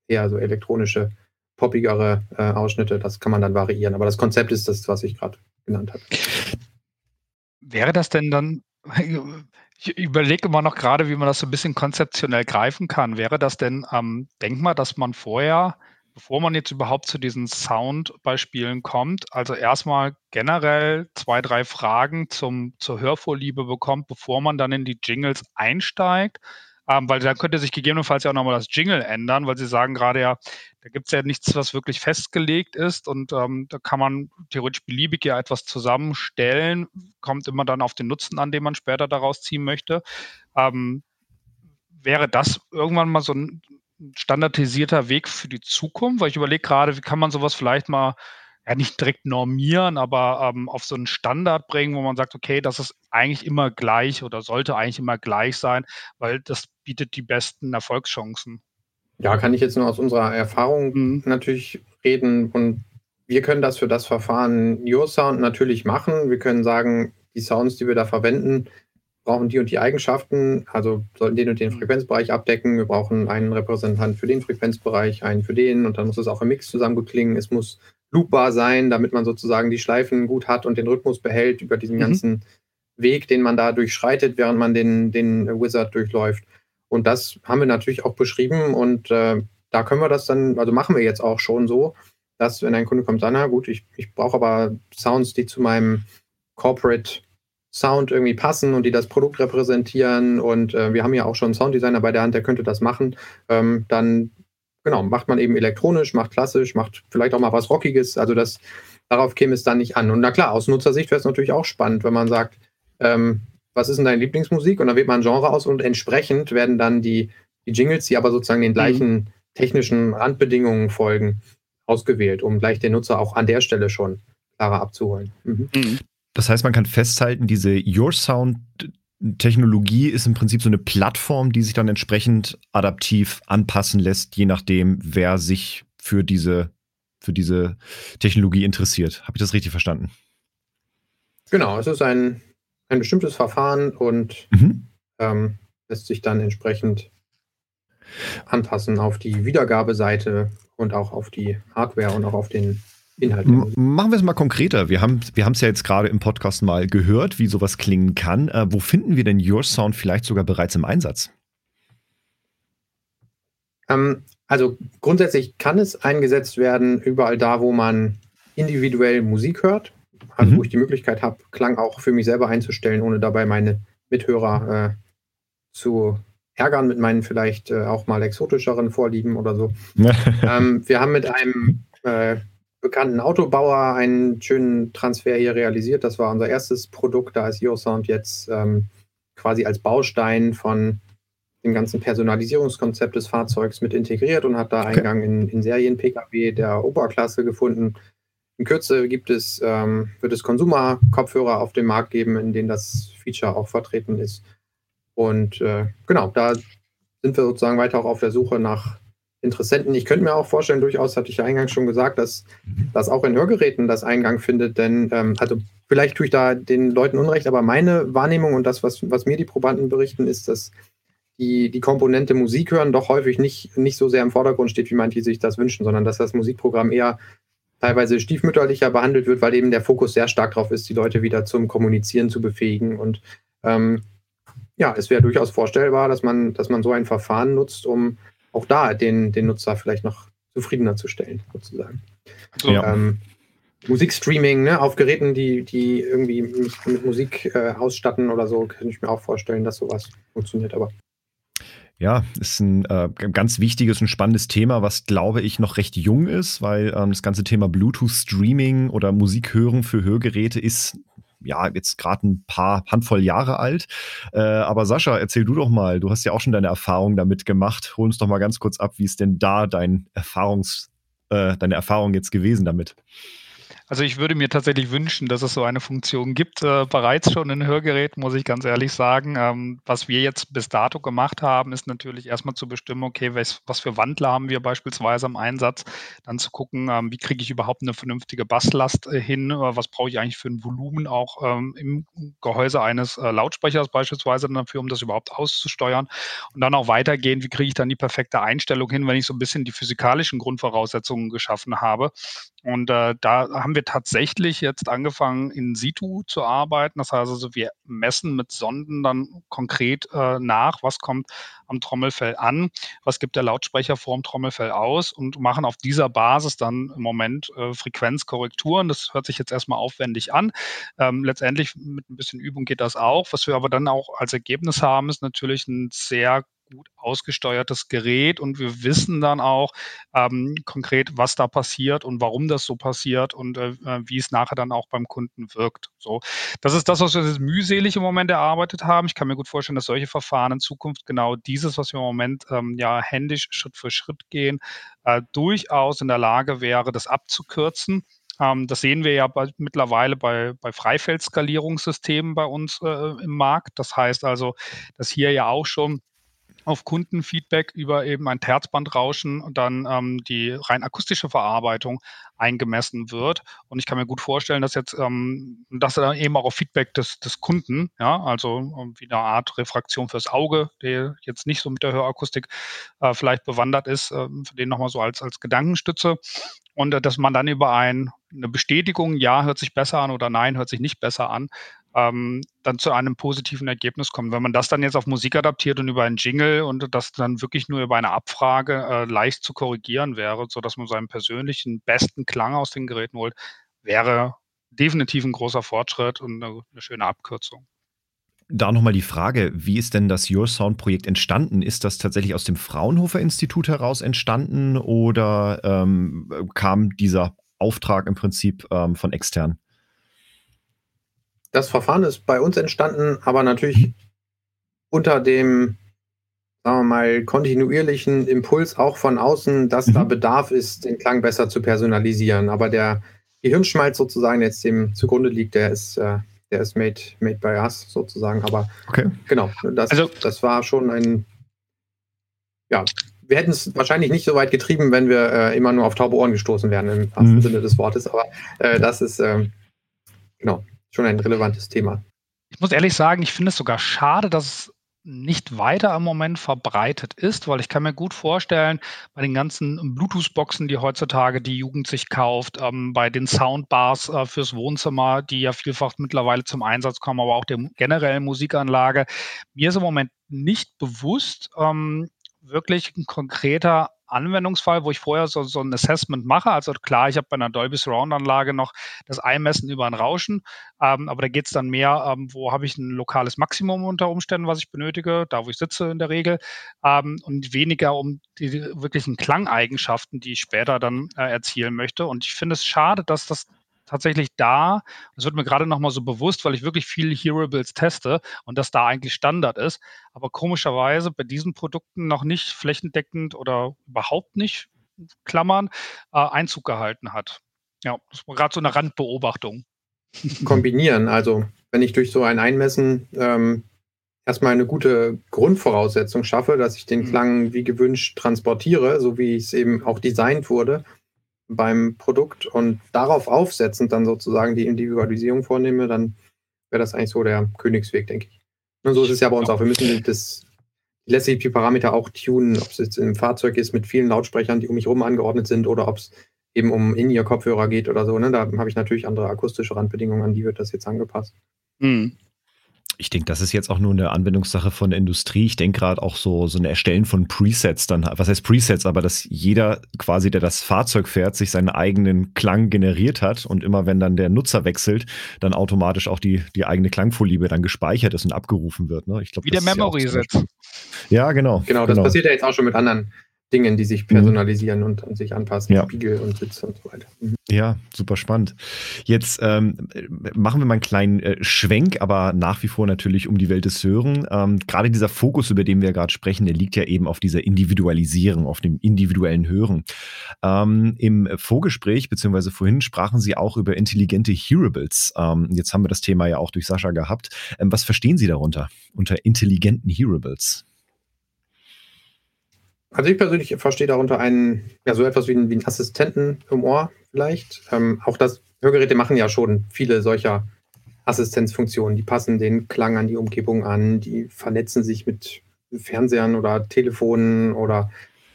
eher so elektronische, poppigere äh, Ausschnitte. Das kann man dann variieren. Aber das Konzept ist das, was ich gerade genannt habe. Wäre das denn dann, ich überlege immer noch gerade, wie man das so ein bisschen konzeptionell greifen kann. Wäre das denn ähm, denkbar, dass man vorher bevor man jetzt überhaupt zu diesen Soundbeispielen kommt, also erstmal generell zwei, drei Fragen zum, zur Hörvorliebe bekommt, bevor man dann in die Jingles einsteigt. Ähm, weil dann könnte sich gegebenenfalls ja auch nochmal das Jingle ändern, weil Sie sagen gerade ja, da gibt es ja nichts, was wirklich festgelegt ist und ähm, da kann man theoretisch beliebig ja etwas zusammenstellen, kommt immer dann auf den Nutzen an, den man später daraus ziehen möchte. Ähm, wäre das irgendwann mal so ein standardisierter Weg für die Zukunft? Weil ich überlege gerade, wie kann man sowas vielleicht mal ja nicht direkt normieren, aber ähm, auf so einen Standard bringen, wo man sagt, okay, das ist eigentlich immer gleich oder sollte eigentlich immer gleich sein, weil das bietet die besten Erfolgschancen. Ja, kann ich jetzt nur aus unserer Erfahrung mhm. natürlich reden und wir können das für das Verfahren Your Sound natürlich machen. Wir können sagen, die Sounds, die wir da verwenden, brauchen die und die Eigenschaften, also sollten den und den Frequenzbereich abdecken. Wir brauchen einen Repräsentant für den Frequenzbereich, einen für den und dann muss es auch im Mix zusammen gut klingen. Es muss loopbar sein, damit man sozusagen die Schleifen gut hat und den Rhythmus behält über diesen mhm. ganzen Weg, den man da durchschreitet, während man den, den Wizard durchläuft. Und das haben wir natürlich auch beschrieben und äh, da können wir das dann, also machen wir jetzt auch schon so, dass wenn ein Kunde kommt, dann, na gut, ich, ich brauche aber Sounds, die zu meinem Corporate Sound irgendwie passen und die das Produkt repräsentieren und äh, wir haben ja auch schon einen Sounddesigner bei der Hand, der könnte das machen, ähm, dann genau, macht man eben elektronisch, macht klassisch, macht vielleicht auch mal was Rockiges, also das, darauf käme es dann nicht an. Und na klar, aus Nutzersicht wäre es natürlich auch spannend, wenn man sagt, ähm, was ist denn deine Lieblingsmusik? Und dann wählt man ein Genre aus und entsprechend werden dann die, die Jingles, die aber sozusagen den mhm. gleichen mhm. technischen Randbedingungen folgen, ausgewählt, um gleich den Nutzer auch an der Stelle schon klarer abzuholen. Mhm. Mhm. Das heißt, man kann festhalten, diese Your Sound Technologie ist im Prinzip so eine Plattform, die sich dann entsprechend adaptiv anpassen lässt, je nachdem, wer sich für diese, für diese Technologie interessiert. Habe ich das richtig verstanden? Genau, es ist ein, ein bestimmtes Verfahren und mhm. ähm, lässt sich dann entsprechend anpassen auf die Wiedergabeseite und auch auf die Hardware und auch auf den Inhalt. Machen wir es mal konkreter. Wir haben wir es ja jetzt gerade im Podcast mal gehört, wie sowas klingen kann. Äh, wo finden wir denn Your Sound vielleicht sogar bereits im Einsatz? Ähm, also grundsätzlich kann es eingesetzt werden überall da, wo man individuell Musik hört. Also mhm. wo ich die Möglichkeit habe, Klang auch für mich selber einzustellen, ohne dabei meine Mithörer äh, zu ärgern mit meinen vielleicht äh, auch mal exotischeren Vorlieben oder so. [laughs] ähm, wir haben mit einem äh, bekannten Autobauer einen schönen Transfer hier realisiert. Das war unser erstes Produkt. Da ist YoSound jetzt ähm, quasi als Baustein von dem ganzen Personalisierungskonzept des Fahrzeugs mit integriert und hat da okay. Eingang in, in Serien-Pkw der Oberklasse gefunden. In Kürze gibt es, ähm, wird es Konsumer-Kopfhörer auf dem Markt geben, in denen das Feature auch vertreten ist. Und äh, genau, da sind wir sozusagen weiter auch auf der Suche nach Interessenten. Ich könnte mir auch vorstellen, durchaus hatte ich ja eingangs schon gesagt, dass das auch in Hörgeräten das Eingang findet, denn ähm, also vielleicht tue ich da den Leuten Unrecht, aber meine Wahrnehmung und das, was, was mir die Probanden berichten, ist, dass die, die Komponente Musik hören doch häufig nicht, nicht so sehr im Vordergrund steht, wie manche sich das wünschen, sondern dass das Musikprogramm eher teilweise stiefmütterlicher behandelt wird, weil eben der Fokus sehr stark darauf ist, die Leute wieder zum Kommunizieren zu befähigen. Und ähm, ja, es wäre durchaus vorstellbar, dass man, dass man so ein Verfahren nutzt, um auch da den, den Nutzer vielleicht noch zufriedener zu stellen, sozusagen. So. Ähm, Musikstreaming ne, auf Geräten, die, die irgendwie mich mit Musik äh, ausstatten oder so, kann ich mir auch vorstellen, dass sowas funktioniert. Aber ja, ist ein äh, ganz wichtiges und spannendes Thema, was glaube ich noch recht jung ist, weil ähm, das ganze Thema Bluetooth-Streaming oder Musik hören für Hörgeräte ist ja, jetzt gerade ein paar Handvoll Jahre alt. Äh, aber Sascha, erzähl du doch mal, du hast ja auch schon deine Erfahrung damit gemacht. Hol uns doch mal ganz kurz ab, wie ist denn da dein Erfahrungs, äh, deine Erfahrung jetzt gewesen damit? Also ich würde mir tatsächlich wünschen, dass es so eine Funktion gibt. Äh, bereits schon in Hörgeräten, muss ich ganz ehrlich sagen. Ähm, was wir jetzt bis dato gemacht haben, ist natürlich erstmal zu bestimmen, okay, was, was für Wandler haben wir beispielsweise im Einsatz. Dann zu gucken, ähm, wie kriege ich überhaupt eine vernünftige Basslast äh, hin? Was brauche ich eigentlich für ein Volumen auch ähm, im Gehäuse eines äh, Lautsprechers beispielsweise dafür, um das überhaupt auszusteuern. Und dann auch weitergehen, wie kriege ich dann die perfekte Einstellung hin, wenn ich so ein bisschen die physikalischen Grundvoraussetzungen geschaffen habe. Und äh, da haben wir tatsächlich jetzt angefangen, in situ zu arbeiten. Das heißt also, wir messen mit Sonden dann konkret äh, nach, was kommt am Trommelfell an, was gibt der Lautsprecher vor dem Trommelfell aus und machen auf dieser Basis dann im Moment äh, Frequenzkorrekturen. Das hört sich jetzt erstmal aufwendig an. Ähm, letztendlich mit ein bisschen Übung geht das auch. Was wir aber dann auch als Ergebnis haben, ist natürlich ein sehr gut ausgesteuertes Gerät und wir wissen dann auch ähm, konkret, was da passiert und warum das so passiert und äh, äh, wie es nachher dann auch beim Kunden wirkt. So, das ist das, was wir jetzt mühselig im Moment erarbeitet haben. Ich kann mir gut vorstellen, dass solche Verfahren in Zukunft genau dieses, was wir im Moment ähm, ja händisch Schritt für Schritt gehen, äh, durchaus in der Lage wäre, das abzukürzen ähm, das sehen wir ja bei, mittlerweile bei, bei Freifeldskalierungssystemen bei uns äh, im Markt. Das heißt also, dass hier ja auch schon auf Kundenfeedback über eben ein Terzbandrauschen und dann ähm, die rein akustische Verarbeitung eingemessen wird. Und ich kann mir gut vorstellen, dass jetzt ähm, das dann eben auch auf Feedback des, des Kunden, ja, also ähm, wie eine Art Refraktion fürs Auge, der jetzt nicht so mit der Hörakustik äh, vielleicht bewandert ist, äh, für den nochmal so als, als Gedankenstütze. Und äh, dass man dann über ein, eine Bestätigung, ja, hört sich besser an oder nein, hört sich nicht besser an, ähm, dann zu einem positiven Ergebnis kommen. Wenn man das dann jetzt auf Musik adaptiert und über einen Jingle und das dann wirklich nur über eine Abfrage äh, leicht zu korrigieren wäre, sodass man seinen persönlichen besten Klang aus den Geräten holt, wäre definitiv ein großer Fortschritt und eine, eine schöne Abkürzung. Da nochmal die Frage, wie ist denn das Your Sound Projekt entstanden? Ist das tatsächlich aus dem Fraunhofer Institut heraus entstanden oder ähm, kam dieser Auftrag im Prinzip ähm, von extern? Das Verfahren ist bei uns entstanden, aber natürlich unter dem, sagen wir mal, kontinuierlichen Impuls auch von außen, dass mhm. da Bedarf ist, den Klang besser zu personalisieren. Aber der Gehirnschmalz sozusagen, der jetzt dem zugrunde liegt, der ist, äh, der ist made, made by us sozusagen. Aber okay. genau, das, also, das war schon ein, ja, wir hätten es wahrscheinlich nicht so weit getrieben, wenn wir äh, immer nur auf taube Ohren gestoßen wären, im wahrsten mhm. Sinne des Wortes. Aber äh, das ist, ähm, genau, schon ein relevantes Thema. Ich muss ehrlich sagen, ich finde es sogar schade, dass es nicht weiter im Moment verbreitet ist, weil ich kann mir gut vorstellen, bei den ganzen Bluetooth-Boxen, die heutzutage die Jugend sich kauft, ähm, bei den Soundbars äh, fürs Wohnzimmer, die ja vielfach mittlerweile zum Einsatz kommen, aber auch der generellen Musikanlage, mir ist im Moment nicht bewusst, ähm, wirklich ein konkreter Anwendungsfall, wo ich vorher so, so ein Assessment mache. Also klar, ich habe bei einer Dolby Surround Anlage noch das Einmessen über ein Rauschen, ähm, aber da geht es dann mehr, ähm, wo habe ich ein lokales Maximum unter Umständen, was ich benötige, da wo ich sitze in der Regel, ähm, und weniger um die wirklichen Klangeigenschaften, die ich später dann äh, erzielen möchte. Und ich finde es schade, dass das tatsächlich da, das wird mir gerade nochmal so bewusst, weil ich wirklich viel Hearables teste und das da eigentlich Standard ist, aber komischerweise bei diesen Produkten noch nicht flächendeckend oder überhaupt nicht, Klammern, äh, Einzug gehalten hat. Ja, das war gerade so eine Randbeobachtung. Kombinieren, also wenn ich durch so ein Einmessen ähm, erstmal eine gute Grundvoraussetzung schaffe, dass ich den mhm. Klang wie gewünscht transportiere, so wie es eben auch designt wurde, beim Produkt und darauf aufsetzend dann sozusagen die Individualisierung vornehme, dann wäre das eigentlich so der Königsweg, denke ich. Und so ist es ja bei uns auch. Wir müssen das letztlich die Parameter auch tunen, ob es jetzt im Fahrzeug ist mit vielen Lautsprechern, die um mich herum angeordnet sind, oder ob es eben um In-Ear-Kopfhörer geht oder so. Ne? Da habe ich natürlich andere akustische Randbedingungen, an die wird das jetzt angepasst. Mhm. Ich denke, das ist jetzt auch nur eine Anwendungssache von der Industrie. Ich denke gerade auch so, so ein Erstellen von Presets dann, was heißt Presets, aber dass jeder quasi, der das Fahrzeug fährt, sich seinen eigenen Klang generiert hat und immer wenn dann der Nutzer wechselt, dann automatisch auch die, die eigene Klangvorliebe dann gespeichert ist und abgerufen wird. Ne? Ich glaub, Wie der Memory-Set. Ja, genau. Genau, das genau. passiert ja jetzt auch schon mit anderen Dingen, die sich mhm. personalisieren mhm. und, und, sich anpassen, ja. Spiegel und Sitz und so weiter. Mhm. Ja, super spannend. Jetzt ähm, machen wir mal einen kleinen äh, Schwenk, aber nach wie vor natürlich um die Welt des Hören. Ähm, gerade dieser Fokus, über den wir gerade sprechen, der liegt ja eben auf dieser Individualisierung, auf dem individuellen Hören. Ähm, Im Vorgespräch, beziehungsweise vorhin, sprachen Sie auch über intelligente Hearables. Ähm, jetzt haben wir das Thema ja auch durch Sascha gehabt. Ähm, was verstehen Sie darunter, unter intelligenten Hearables? Also ich persönlich verstehe darunter einen, ja, so etwas wie einen, wie einen Assistenten im Ohr vielleicht. Ähm, auch das Hörgeräte machen ja schon viele solcher Assistenzfunktionen. Die passen den Klang an die Umgebung an, die vernetzen sich mit Fernsehern oder Telefonen oder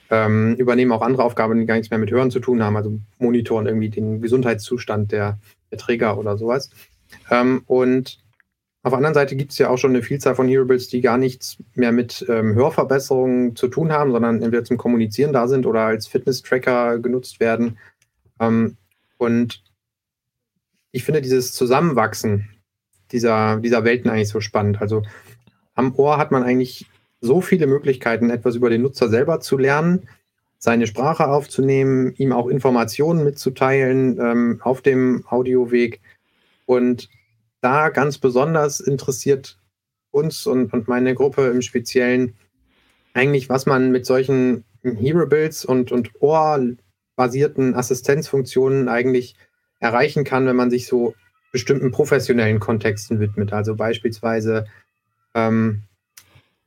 ähm, übernehmen auch andere Aufgaben, die gar nichts mehr mit Hören zu tun haben, also monitoren irgendwie den Gesundheitszustand der, der Träger oder sowas. Ähm, und auf der anderen Seite gibt es ja auch schon eine Vielzahl von Hearables, die gar nichts mehr mit ähm, Hörverbesserungen zu tun haben, sondern entweder zum Kommunizieren da sind oder als Fitness-Tracker genutzt werden. Ähm, und ich finde dieses Zusammenwachsen dieser, dieser Welten eigentlich so spannend. Also am Ohr hat man eigentlich so viele Möglichkeiten, etwas über den Nutzer selber zu lernen, seine Sprache aufzunehmen, ihm auch Informationen mitzuteilen ähm, auf dem Audioweg. Und da ganz besonders interessiert uns und, und meine Gruppe im Speziellen eigentlich, was man mit solchen Hearables und, und ohrbasierten Assistenzfunktionen eigentlich erreichen kann, wenn man sich so bestimmten professionellen Kontexten widmet. Also beispielsweise ähm,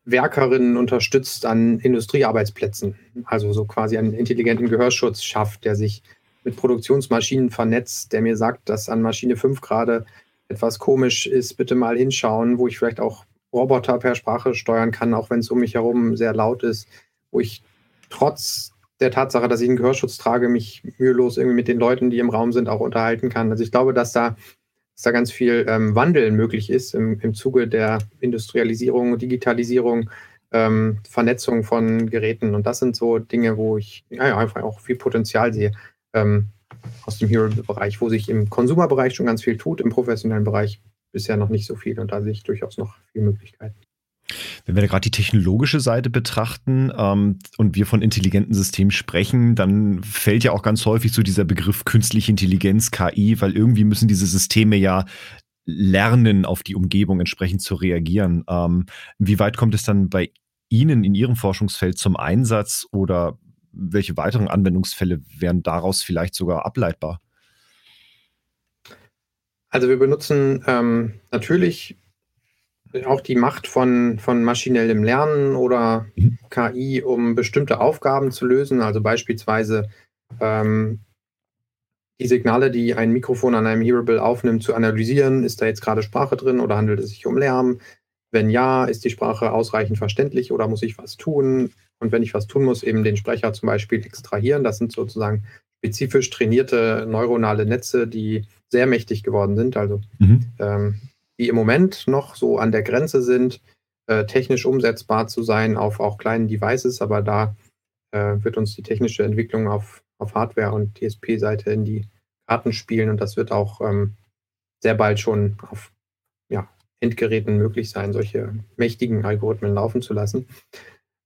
Werkerinnen unterstützt an Industriearbeitsplätzen, also so quasi einen intelligenten Gehörschutz schafft, der sich mit Produktionsmaschinen vernetzt, der mir sagt, dass an Maschine 5 gerade etwas komisch ist, bitte mal hinschauen, wo ich vielleicht auch Roboter per Sprache steuern kann, auch wenn es um mich herum sehr laut ist, wo ich trotz der Tatsache, dass ich einen Gehörschutz trage, mich mühelos irgendwie mit den Leuten, die im Raum sind, auch unterhalten kann. Also ich glaube, dass da, dass da ganz viel ähm, Wandel möglich ist im, im Zuge der Industrialisierung, Digitalisierung, ähm, Vernetzung von Geräten. Und das sind so Dinge, wo ich ja, einfach auch viel Potenzial sehe. Ähm, aus dem Hero-Bereich, wo sich im Konsumerbereich schon ganz viel tut, im professionellen Bereich bisher noch nicht so viel und da sehe ich durchaus noch viel Möglichkeiten. Wenn wir gerade die technologische Seite betrachten ähm, und wir von intelligenten Systemen sprechen, dann fällt ja auch ganz häufig so dieser Begriff künstliche Intelligenz, KI, weil irgendwie müssen diese Systeme ja lernen, auf die Umgebung entsprechend zu reagieren. Ähm, wie weit kommt es dann bei Ihnen in Ihrem Forschungsfeld zum Einsatz oder welche weiteren Anwendungsfälle wären daraus vielleicht sogar ableitbar? Also wir benutzen ähm, natürlich auch die Macht von, von maschinellem Lernen oder mhm. KI, um bestimmte Aufgaben zu lösen. Also beispielsweise ähm, die Signale, die ein Mikrofon an einem Hearable aufnimmt, zu analysieren. Ist da jetzt gerade Sprache drin oder handelt es sich um Lärm? Wenn ja, ist die Sprache ausreichend verständlich oder muss ich was tun? Und wenn ich was tun muss, eben den Sprecher zum Beispiel extrahieren. Das sind sozusagen spezifisch trainierte neuronale Netze, die sehr mächtig geworden sind. Also mhm. ähm, die im Moment noch so an der Grenze sind, äh, technisch umsetzbar zu sein auf auch kleinen Devices, aber da äh, wird uns die technische Entwicklung auf, auf Hardware- und DSP-Seite in die Karten spielen und das wird auch ähm, sehr bald schon auf ja, Endgeräten möglich sein, solche mächtigen Algorithmen laufen zu lassen.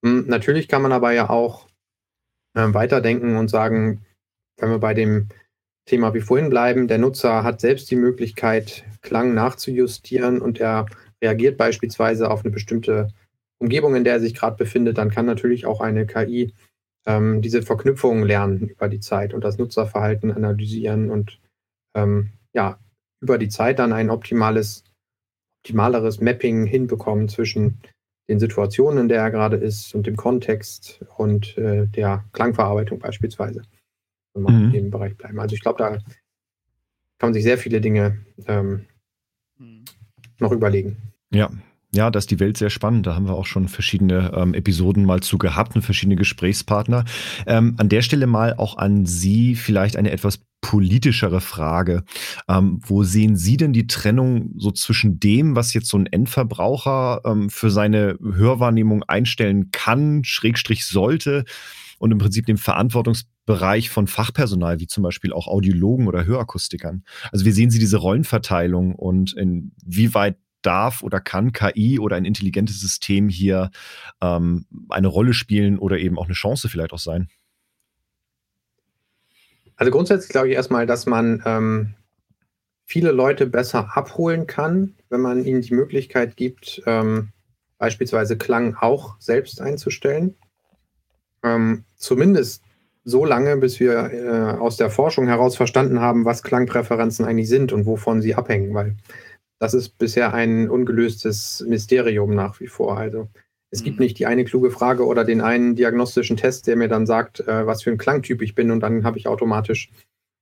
Hm, natürlich kann man aber ja auch äh, weiterdenken und sagen, wenn wir bei dem Thema wie vorhin bleiben. Der Nutzer hat selbst die Möglichkeit, Klang nachzujustieren und er reagiert beispielsweise auf eine bestimmte Umgebung, in der er sich gerade befindet. Dann kann natürlich auch eine KI ähm, diese Verknüpfungen lernen über die Zeit und das Nutzerverhalten analysieren und ähm, ja, über die Zeit dann ein optimales, optimaleres Mapping hinbekommen zwischen den Situationen, in der er gerade ist und dem Kontext und äh, der Klangverarbeitung beispielsweise wenn wir mhm. in dem Bereich bleiben. Also ich glaube, da kann man sich sehr viele Dinge ähm, mhm. noch überlegen. Ja, ja, da ist die Welt sehr spannend. Da haben wir auch schon verschiedene ähm, Episoden mal zu gehabt und verschiedene Gesprächspartner. Ähm, an der Stelle mal auch an Sie vielleicht eine etwas politischere Frage. Ähm, wo sehen Sie denn die Trennung so zwischen dem, was jetzt so ein Endverbraucher ähm, für seine Hörwahrnehmung einstellen kann, Schrägstrich sollte, und im Prinzip dem Verantwortungsbereich von Fachpersonal, wie zum Beispiel auch Audiologen oder Hörakustikern. Also wie sehen Sie diese Rollenverteilung und inwieweit darf oder kann KI oder ein intelligentes System hier ähm, eine Rolle spielen oder eben auch eine Chance vielleicht auch sein? Also grundsätzlich glaube ich erstmal, dass man ähm, viele Leute besser abholen kann, wenn man ihnen die Möglichkeit gibt, ähm, beispielsweise Klang auch selbst einzustellen. Ähm, zumindest so lange, bis wir äh, aus der Forschung heraus verstanden haben, was Klangpräferenzen eigentlich sind und wovon sie abhängen, weil das ist bisher ein ungelöstes Mysterium nach wie vor. Also es mhm. gibt nicht die eine kluge Frage oder den einen diagnostischen Test, der mir dann sagt, äh, was für ein Klangtyp ich bin und dann habe ich automatisch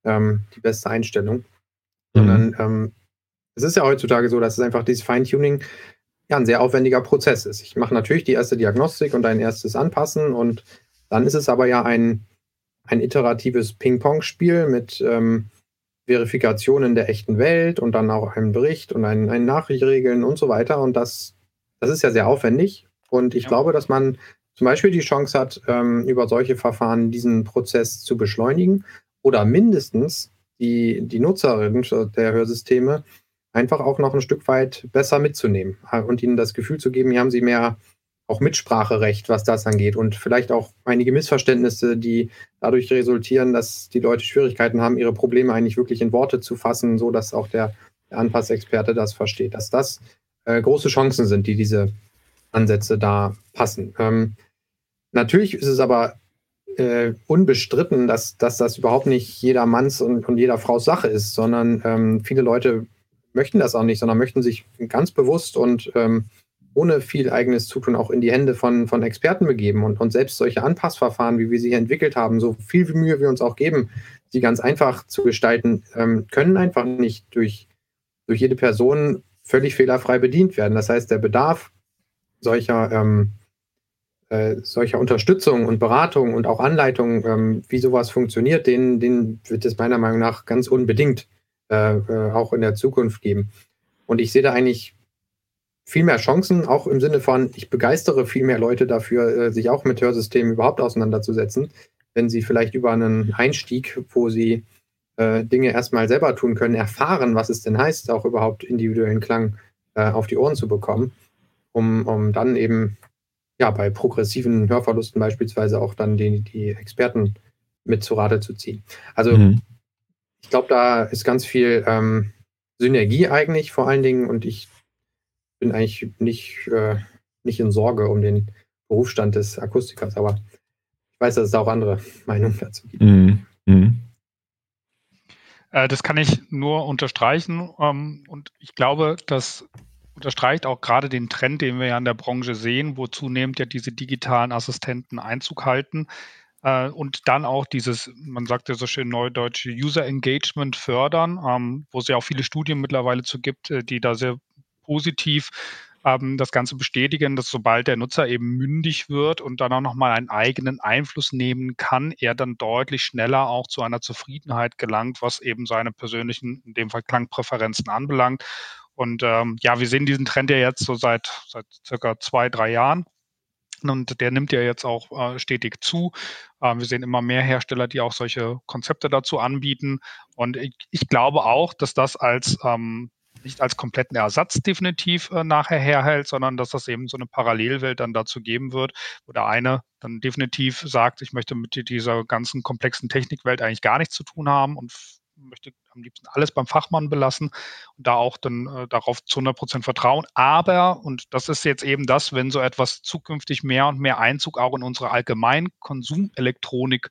ähm, die beste Einstellung. Mhm. Sondern ähm, es ist ja heutzutage so, dass es einfach dieses Feintuning ja ein sehr aufwendiger Prozess ist. Ich mache natürlich die erste Diagnostik und ein erstes Anpassen und dann ist es aber ja ein, ein iteratives Ping-Pong-Spiel mit ähm, Verifikationen der echten Welt und dann auch einem Bericht und ein, ein Nachrichtregeln und so weiter. Und das, das ist ja sehr aufwendig. Und ich ja. glaube, dass man zum Beispiel die Chance hat, ähm, über solche Verfahren diesen Prozess zu beschleunigen oder mindestens die, die Nutzerin der Hörsysteme einfach auch noch ein Stück weit besser mitzunehmen und ihnen das Gefühl zu geben, hier haben sie mehr auch Mitspracherecht, was das angeht und vielleicht auch einige Missverständnisse, die dadurch resultieren, dass die Leute Schwierigkeiten haben, ihre Probleme eigentlich wirklich in Worte zu fassen, so dass auch der, Anpassexperte das versteht, dass das äh, große Chancen sind, die diese Ansätze da passen. Ähm, natürlich ist es aber äh, unbestritten, dass, dass das überhaupt nicht jeder Manns und, und jeder Frau's Sache ist, sondern ähm, viele Leute möchten das auch nicht, sondern möchten sich ganz bewusst und ähm, ohne viel eigenes Zutun auch in die Hände von, von Experten begeben und, und selbst solche Anpassverfahren, wie wir sie hier entwickelt haben, so viel Mühe wir uns auch geben, sie ganz einfach zu gestalten, ähm, können einfach nicht durch, durch jede Person völlig fehlerfrei bedient werden. Das heißt, der Bedarf solcher, ähm, äh, solcher Unterstützung und Beratung und auch Anleitung, ähm, wie sowas funktioniert, den, den wird es meiner Meinung nach ganz unbedingt äh, äh, auch in der Zukunft geben. Und ich sehe da eigentlich viel mehr Chancen, auch im Sinne von, ich begeistere viel mehr Leute dafür, äh, sich auch mit Hörsystemen überhaupt auseinanderzusetzen, wenn sie vielleicht über einen Einstieg, wo sie äh, Dinge erstmal selber tun können, erfahren, was es denn heißt, auch überhaupt individuellen Klang äh, auf die Ohren zu bekommen, um, um dann eben ja bei progressiven Hörverlusten beispielsweise auch dann die, die Experten mit zu Rate zu ziehen. Also mhm. ich glaube, da ist ganz viel ähm, Synergie eigentlich vor allen Dingen und ich bin eigentlich nicht, äh, nicht in Sorge um den Berufsstand des Akustikers, aber ich weiß, dass es auch andere [laughs] Meinungen dazu gibt. Mhm. Mhm. Äh, das kann ich nur unterstreichen ähm, und ich glaube, das unterstreicht auch gerade den Trend, den wir ja in der Branche sehen, wo zunehmend ja diese digitalen Assistenten Einzug halten äh, und dann auch dieses, man sagt ja so schön neudeutsche User Engagement fördern, ähm, wo es ja auch viele Studien mittlerweile zu gibt, äh, die da sehr positiv ähm, das Ganze bestätigen, dass sobald der Nutzer eben mündig wird und dann auch nochmal einen eigenen Einfluss nehmen kann, er dann deutlich schneller auch zu einer Zufriedenheit gelangt, was eben seine persönlichen, in dem Fall Klangpräferenzen anbelangt. Und ähm, ja, wir sehen diesen Trend ja jetzt so seit, seit circa zwei, drei Jahren. Und der nimmt ja jetzt auch äh, stetig zu. Äh, wir sehen immer mehr Hersteller, die auch solche Konzepte dazu anbieten. Und ich, ich glaube auch, dass das als ähm, nicht als kompletten Ersatz definitiv äh, nachher herhält, sondern dass das eben so eine Parallelwelt dann dazu geben wird, wo der eine dann definitiv sagt, ich möchte mit dieser ganzen komplexen Technikwelt eigentlich gar nichts zu tun haben und möchte am liebsten alles beim Fachmann belassen und da auch dann äh, darauf zu 100 Prozent vertrauen. Aber, und das ist jetzt eben das, wenn so etwas zukünftig mehr und mehr Einzug auch in unsere allgemein Konsumelektronik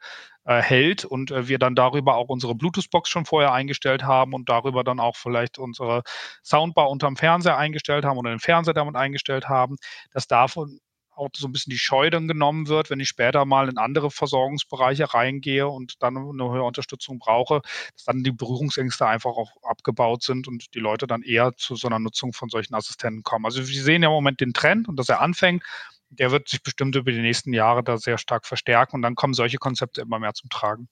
hält und äh, wir dann darüber auch unsere Bluetooth-Box schon vorher eingestellt haben und darüber dann auch vielleicht unsere Soundbar unterm Fernseher eingestellt haben oder den Fernseher damit eingestellt haben, dass davon auch so ein bisschen die Scheu dann genommen wird, wenn ich später mal in andere Versorgungsbereiche reingehe und dann eine höhere Unterstützung brauche, dass dann die Berührungsängste einfach auch abgebaut sind und die Leute dann eher zu so einer Nutzung von solchen Assistenten kommen. Also wir sehen ja im Moment den Trend und dass er anfängt. Der wird sich bestimmt über die nächsten Jahre da sehr stark verstärken und dann kommen solche Konzepte immer mehr zum Tragen.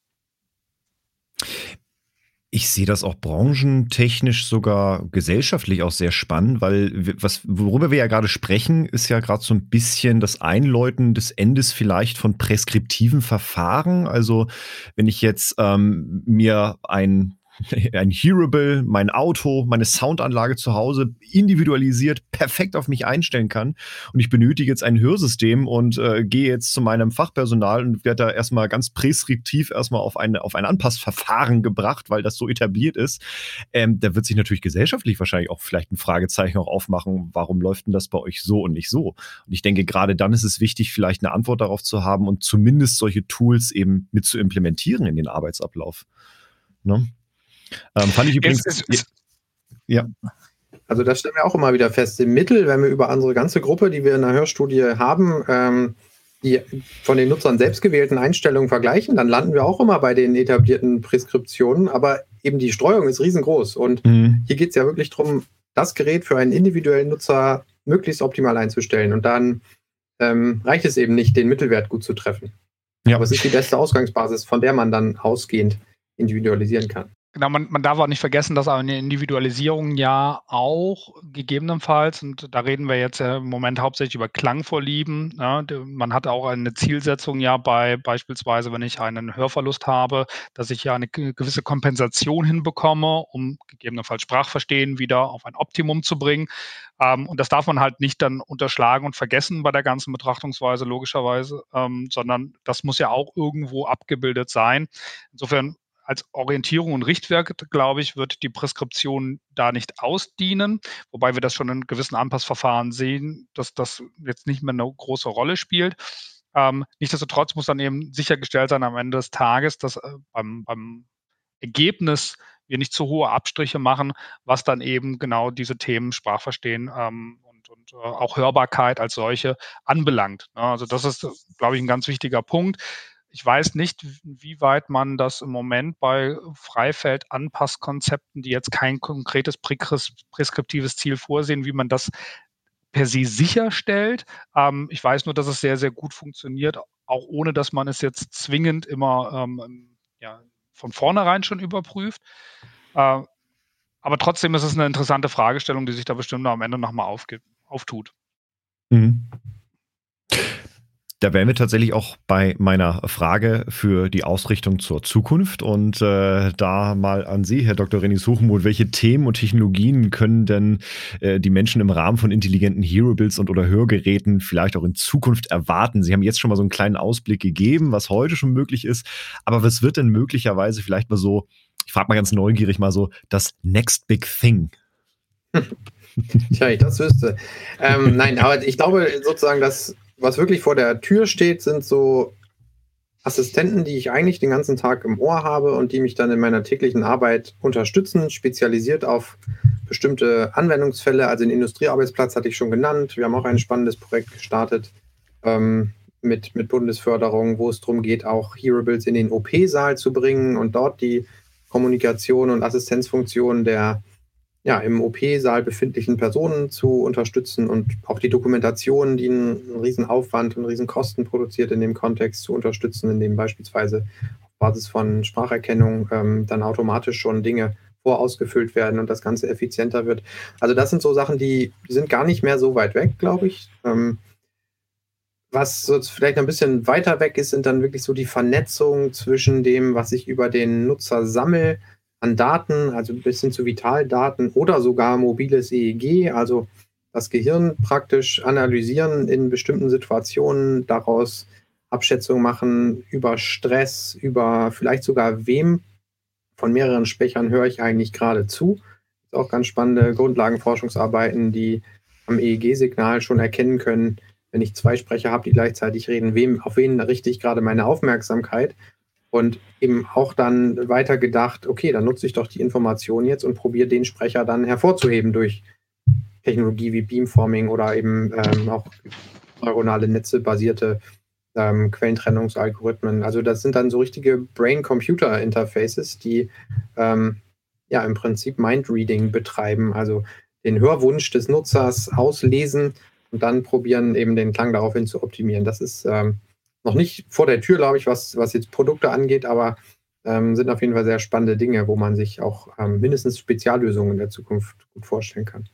Ich sehe das auch branchentechnisch sogar gesellschaftlich auch sehr spannend, weil was, worüber wir ja gerade sprechen, ist ja gerade so ein bisschen das Einläuten des Endes vielleicht von preskriptiven Verfahren. Also wenn ich jetzt ähm, mir ein [laughs] ein Hearable, mein Auto, meine Soundanlage zu Hause individualisiert perfekt auf mich einstellen kann. Und ich benötige jetzt ein Hörsystem und äh, gehe jetzt zu meinem Fachpersonal und werde da erstmal ganz preskriptiv erstmal auf, eine, auf ein Anpassverfahren gebracht, weil das so etabliert ist. Ähm, da wird sich natürlich gesellschaftlich wahrscheinlich auch vielleicht ein Fragezeichen auch aufmachen, warum läuft denn das bei euch so und nicht so? Und ich denke, gerade dann ist es wichtig, vielleicht eine Antwort darauf zu haben und zumindest solche Tools eben mit zu implementieren in den Arbeitsablauf. Ne? Ähm, fand ich übrigens. Ist, ist, ja. Also das stellen wir auch immer wieder fest. Im Mittel, wenn wir über unsere ganze Gruppe, die wir in der Hörstudie haben, ähm, die von den Nutzern selbst gewählten Einstellungen vergleichen, dann landen wir auch immer bei den etablierten Preskriptionen, aber eben die Streuung ist riesengroß. Und mhm. hier geht es ja wirklich darum, das Gerät für einen individuellen Nutzer möglichst optimal einzustellen. Und dann ähm, reicht es eben nicht, den Mittelwert gut zu treffen. Ja. Aber es ist die beste Ausgangsbasis, von der man dann ausgehend individualisieren kann. Genau, man, man darf auch nicht vergessen, dass eine Individualisierung ja auch gegebenenfalls, und da reden wir jetzt ja im Moment hauptsächlich über Klangvorlieben, ja, man hat auch eine Zielsetzung ja bei beispielsweise, wenn ich einen Hörverlust habe, dass ich ja eine gewisse Kompensation hinbekomme, um gegebenenfalls Sprachverstehen wieder auf ein Optimum zu bringen. Ähm, und das darf man halt nicht dann unterschlagen und vergessen bei der ganzen Betrachtungsweise, logischerweise, ähm, sondern das muss ja auch irgendwo abgebildet sein. Insofern als Orientierung und Richtwerk, glaube ich, wird die Preskription da nicht ausdienen, wobei wir das schon in gewissen Anpassverfahren sehen, dass das jetzt nicht mehr eine große Rolle spielt. Ähm, nichtsdestotrotz muss dann eben sichergestellt sein am Ende des Tages, dass äh, beim, beim Ergebnis wir nicht zu hohe Abstriche machen, was dann eben genau diese Themen Sprachverstehen ähm, und, und äh, auch Hörbarkeit als solche anbelangt. Ne? Also das ist, glaube ich, ein ganz wichtiger Punkt. Ich weiß nicht, wie weit man das im Moment bei Freifeld-Anpasskonzepten, die jetzt kein konkretes preskriptives Ziel vorsehen, wie man das per se sicherstellt. Ähm, ich weiß nur, dass es sehr, sehr gut funktioniert, auch ohne dass man es jetzt zwingend immer ähm, ja, von vornherein schon überprüft. Äh, aber trotzdem ist es eine interessante Fragestellung, die sich da bestimmt am Ende nochmal auftut. Mhm. Da wären wir tatsächlich auch bei meiner Frage für die Ausrichtung zur Zukunft und äh, da mal an Sie, Herr Dr. Renis Suchenmuth, welche Themen und Technologien können denn äh, die Menschen im Rahmen von intelligenten Hero-Builds und oder Hörgeräten vielleicht auch in Zukunft erwarten? Sie haben jetzt schon mal so einen kleinen Ausblick gegeben, was heute schon möglich ist, aber was wird denn möglicherweise vielleicht mal so, ich frage mal ganz neugierig mal so, das Next Big Thing? Tja, ich das wüsste. Ähm, nein, aber ich glaube sozusagen, dass was wirklich vor der Tür steht, sind so Assistenten, die ich eigentlich den ganzen Tag im Ohr habe und die mich dann in meiner täglichen Arbeit unterstützen, spezialisiert auf bestimmte Anwendungsfälle. Also den Industriearbeitsplatz hatte ich schon genannt. Wir haben auch ein spannendes Projekt gestartet ähm, mit, mit Bundesförderung, wo es darum geht, auch Hearables in den OP-Saal zu bringen und dort die Kommunikation und Assistenzfunktion der ja, im OP-Saal befindlichen Personen zu unterstützen und auch die Dokumentation, die einen, einen Aufwand und riesen Kosten produziert in dem Kontext zu unterstützen, indem beispielsweise auf Basis von Spracherkennung ähm, dann automatisch schon Dinge vorausgefüllt werden und das Ganze effizienter wird. Also das sind so Sachen, die, sind gar nicht mehr so weit weg, glaube ich. Ähm, was vielleicht ein bisschen weiter weg ist, sind dann wirklich so die Vernetzung zwischen dem, was ich über den Nutzer sammle, an Daten, also bis hin zu Vitaldaten oder sogar mobiles EEG, also das Gehirn praktisch analysieren in bestimmten Situationen, daraus Abschätzungen machen über Stress, über vielleicht sogar wem von mehreren Sprechern höre ich eigentlich gerade zu. Das ist auch ganz spannende Grundlagenforschungsarbeiten, die am EEG-Signal schon erkennen können, wenn ich zwei Sprecher habe, die gleichzeitig reden, wem, auf wen richte ich gerade meine Aufmerksamkeit und eben auch dann weiter gedacht, okay, dann nutze ich doch die Information jetzt und probiere den Sprecher dann hervorzuheben durch Technologie wie Beamforming oder eben ähm, auch neuronale Netze basierte ähm, Quellentrennungsalgorithmen. Also das sind dann so richtige Brain-Computer-Interfaces, die ähm, ja im Prinzip Mind-Reading betreiben, also den Hörwunsch des Nutzers auslesen und dann probieren eben den Klang daraufhin zu optimieren. Das ist ähm, noch nicht vor der Tür, glaube ich, was, was jetzt Produkte angeht, aber ähm, sind auf jeden Fall sehr spannende Dinge, wo man sich auch ähm, mindestens Speziallösungen in der Zukunft gut vorstellen kann.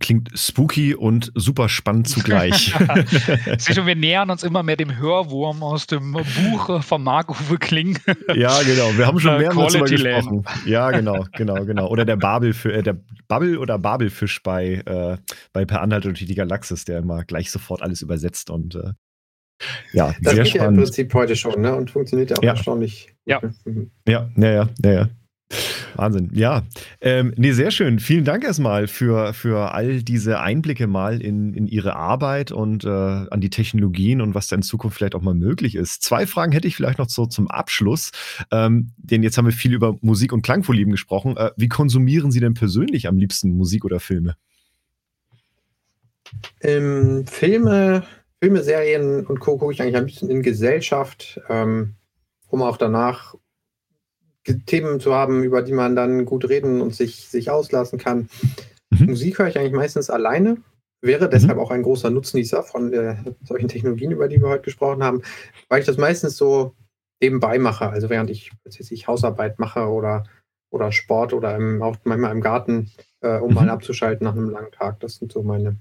Klingt spooky und super spannend zugleich. [laughs] Du, wir nähern uns immer mehr dem Hörwurm aus dem Buch von Marc-Uwe Kling. ja, genau. Wir haben schon äh, mehrmals darüber gesprochen. Ja, genau, genau, genau. Oder der Babel für äh, der Bubble oder Babelfisch bei, äh, bei Per Anhalt und die Galaxis, der immer gleich sofort alles übersetzt und äh, ja, das sehr geht spannend. ja im Prinzip heute schon, ne? Und funktioniert ja auch ja. erstaunlich. Ja. Mhm. ja, ja, ja, ja, ja. Wahnsinn, ja. Ähm, nee, sehr schön. Vielen Dank erstmal für, für all diese Einblicke mal in, in Ihre Arbeit und äh, an die Technologien und was da in Zukunft vielleicht auch mal möglich ist. Zwei Fragen hätte ich vielleicht noch so zum Abschluss. Ähm, denn jetzt haben wir viel über Musik und Klangvorlieben gesprochen. Äh, wie konsumieren Sie denn persönlich am liebsten Musik oder Filme? Ähm, Filme Filme, Serien und Co. gucke ich eigentlich ein bisschen in Gesellschaft, ähm, um auch danach Themen zu haben, über die man dann gut reden und sich, sich auslassen kann. Mhm. Musik höre ich eigentlich meistens alleine, wäre deshalb mhm. auch ein großer Nutznießer von äh, solchen Technologien, über die wir heute gesprochen haben, weil ich das meistens so nebenbei mache, also während ich, ich Hausarbeit mache oder, oder Sport oder im, auch manchmal im Garten, äh, um mhm. mal abzuschalten nach einem langen Tag. Das sind so meine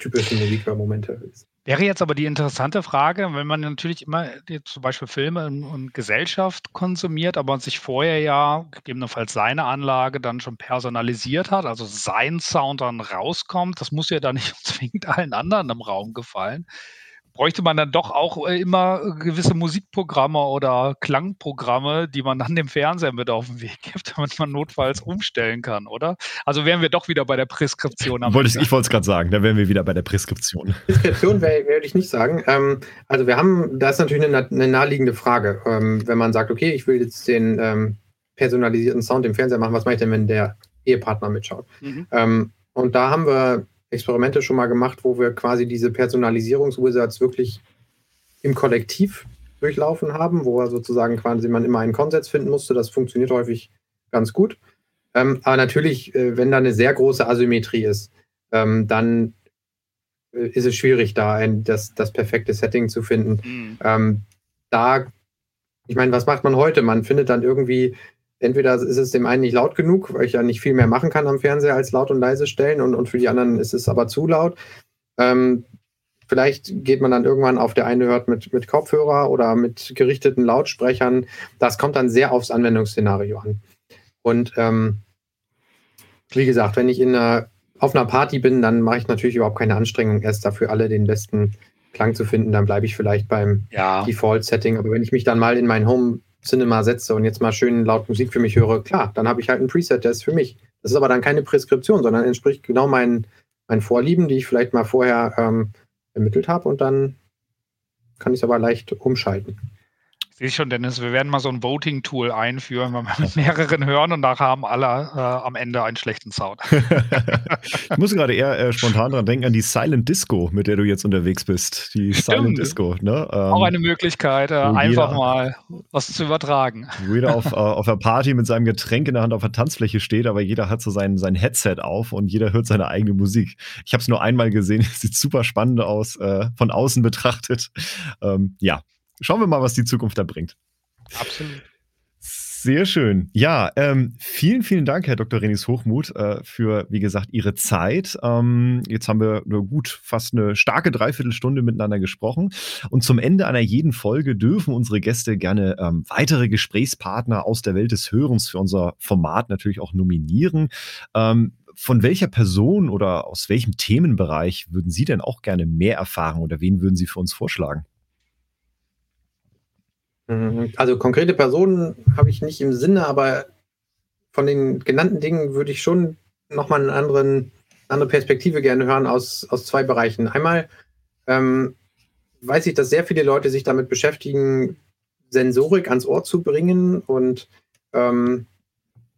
typischen Musikhörmomente. Wäre jetzt aber die interessante Frage, wenn man natürlich immer zum Beispiel Filme und, Gesellschaft konsumiert, aber sich vorher ja gegebenenfalls seine Anlage dann schon personalisiert hat, also sein Sound dann rauskommt, das muss ja dann nicht [laughs] zwingend allen anderen im Raum gefallen bräuchte man dann doch auch äh, immer gewisse Musikprogramme oder Klangprogramme, die man dann dem Fernseher mit auf den Weg gibt, [laughs] damit man notfalls umstellen kann, oder? Also wären wir doch wieder bei der Preskription. Wollte ich, ich wollte es gerade sagen, da wären wir wieder bei der Preskription. [laughs] Preskription würde ich nicht sagen. Ähm, also wir haben, das ist natürlich eine, eine naheliegende Frage. Ähm, wenn man sagt, okay, ich will jetzt den ähm, personalisierten Sound im Fernseher machen, was mache ich denn, wenn der Ehepartner mitschaut? Mhm. Ähm, und da haben wir Experimente schon mal gemacht, wo wir quasi diese Personalisierungswizards wirklich im Kollektiv durchlaufen haben, wo sozusagen quasi man immer einen Konsens finden musste. Das funktioniert häufig ganz gut. Ähm, aber natürlich, äh, wenn da eine sehr große Asymmetrie ist, ähm, dann äh, ist es schwierig, da ein, das, das perfekte Setting zu finden. Mhm. Ähm, da, ich meine, was macht man heute? Man findet dann irgendwie entweder ist es dem einen nicht laut genug, weil ich ja nicht viel mehr machen kann am Fernseher als laut und leise stellen und, und für die anderen ist es aber zu laut. Ähm, vielleicht geht man dann irgendwann auf der eine hört mit, mit Kopfhörer oder mit gerichteten Lautsprechern. Das kommt dann sehr aufs Anwendungsszenario an. Und ähm, wie gesagt, wenn ich in einer, auf einer Party bin, dann mache ich natürlich überhaupt keine Anstrengung, erst dafür alle den besten Klang zu finden. Dann bleibe ich vielleicht beim ja. Default-Setting. Aber wenn ich mich dann mal in mein Home Cinema setze und jetzt mal schön laut Musik für mich höre, klar, dann habe ich halt ein Preset, der ist für mich. Das ist aber dann keine Preskription, sondern entspricht genau meinen, meinen Vorlieben, die ich vielleicht mal vorher ähm, ermittelt habe und dann kann ich es aber leicht umschalten. Sehe ich schon, Dennis, wir werden mal so ein Voting-Tool einführen, wenn wir mit mehreren hören und nachher haben alle äh, am Ende einen schlechten Sound. [laughs] ich muss gerade eher äh, spontan dran denken an die Silent Disco, mit der du jetzt unterwegs bist. Die Stimmt. Silent Disco. Ne? Ähm, Auch eine Möglichkeit, äh, einfach mal was zu übertragen. Wo jeder auf, äh, auf der Party mit seinem Getränk in der Hand auf der Tanzfläche steht, aber jeder hat so sein, sein Headset auf und jeder hört seine eigene Musik. Ich habe es nur einmal gesehen, [laughs] sieht super spannend aus, äh, von außen betrachtet. Ähm, ja, schauen wir mal, was die Zukunft da bringt. Absolut. Sehr schön. Ja, ähm, vielen, vielen Dank, Herr Dr. Renis Hochmuth, äh, für, wie gesagt, Ihre Zeit. Ähm, jetzt haben wir nur gut fast eine starke Dreiviertelstunde miteinander gesprochen. Und zum Ende einer jeden Folge dürfen unsere Gäste gerne ähm, weitere Gesprächspartner aus der Welt des Hörens für unser Format natürlich auch nominieren. Ähm, von welcher Person oder aus welchem Themenbereich würden Sie denn auch gerne mehr erfahren oder wen würden Sie für uns vorschlagen? Mhm. Also konkrete Personen habe ich nicht im Sinne, aber von den genannten Dingen würde ich schon nochmal eine anderen, andere Perspektive gerne hören aus, aus zwei Bereichen. Einmal ähm, weiß ich, dass sehr viele Leute sich damit beschäftigen, Sensorik ans Ohr zu bringen und ähm,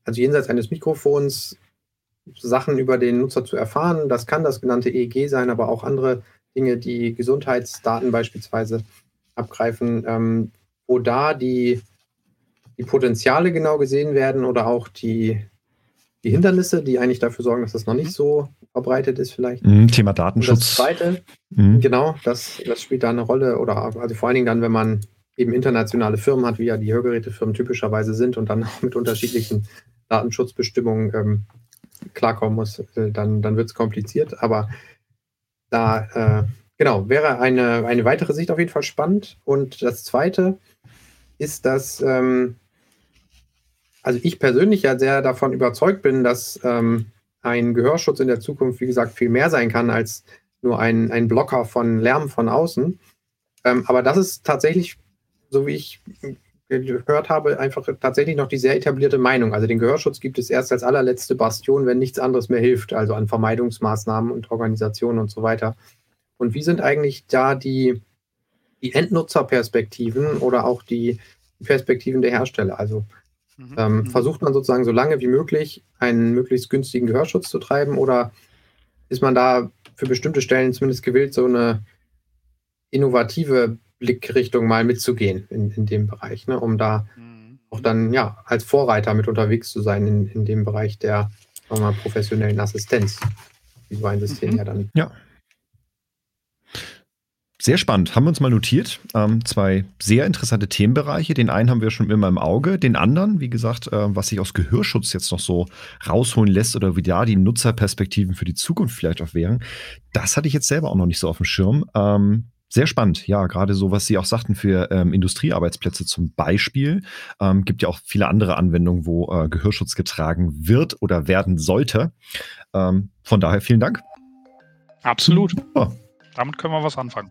also jenseits eines Mikrofons Sachen über den Nutzer zu erfahren. Das kann das genannte EEG sein, aber auch andere Dinge, die Gesundheitsdaten beispielsweise abgreifen. Ähm, wo da die, die Potenziale genau gesehen werden oder auch die, die Hindernisse, die eigentlich dafür sorgen, dass das noch nicht so verbreitet ist, vielleicht. Mhm, Thema Datenschutz. das zweite, mhm. genau, das, das spielt da eine Rolle. Oder also vor allen Dingen dann, wenn man eben internationale Firmen hat, wie ja die Hörgerätefirmen typischerweise sind und dann auch mit unterschiedlichen Datenschutzbestimmungen ähm, klarkommen muss, äh, dann, dann wird es kompliziert. Aber da, äh, genau, wäre eine, eine weitere Sicht auf jeden Fall spannend. Und das zweite, ist, dass ähm, also ich persönlich ja sehr davon überzeugt bin, dass ähm, ein Gehörschutz in der Zukunft, wie gesagt, viel mehr sein kann als nur ein, ein Blocker von Lärm von außen. Ähm, aber das ist tatsächlich, so wie ich gehört habe, einfach tatsächlich noch die sehr etablierte Meinung. Also den Gehörschutz gibt es erst als allerletzte Bastion, wenn nichts anderes mehr hilft, also an Vermeidungsmaßnahmen und Organisationen und so weiter. Und wie sind eigentlich da die, die Endnutzerperspektiven oder auch die Perspektiven der Hersteller. Also mhm. ähm, mhm. versucht man sozusagen so lange wie möglich einen möglichst günstigen Gehörschutz zu treiben oder ist man da für bestimmte Stellen zumindest gewillt, so eine innovative Blickrichtung mal mitzugehen in, in dem Bereich, ne, um da mhm. auch dann ja als Vorreiter mit unterwegs zu sein in, in dem Bereich der mal, professionellen Assistenz, wie so ein System mhm. ja dann ja. Sehr spannend. Haben wir uns mal notiert. Ähm, zwei sehr interessante Themenbereiche. Den einen haben wir schon immer im Auge. Den anderen, wie gesagt, äh, was sich aus Gehörschutz jetzt noch so rausholen lässt oder wie da die Nutzerperspektiven für die Zukunft vielleicht auch wären, das hatte ich jetzt selber auch noch nicht so auf dem Schirm. Ähm, sehr spannend, ja, gerade so, was Sie auch sagten für ähm, Industriearbeitsplätze zum Beispiel. Ähm, gibt ja auch viele andere Anwendungen, wo äh, Gehörschutz getragen wird oder werden sollte. Ähm, von daher vielen Dank. Absolut. Oh. Damit können wir was anfangen.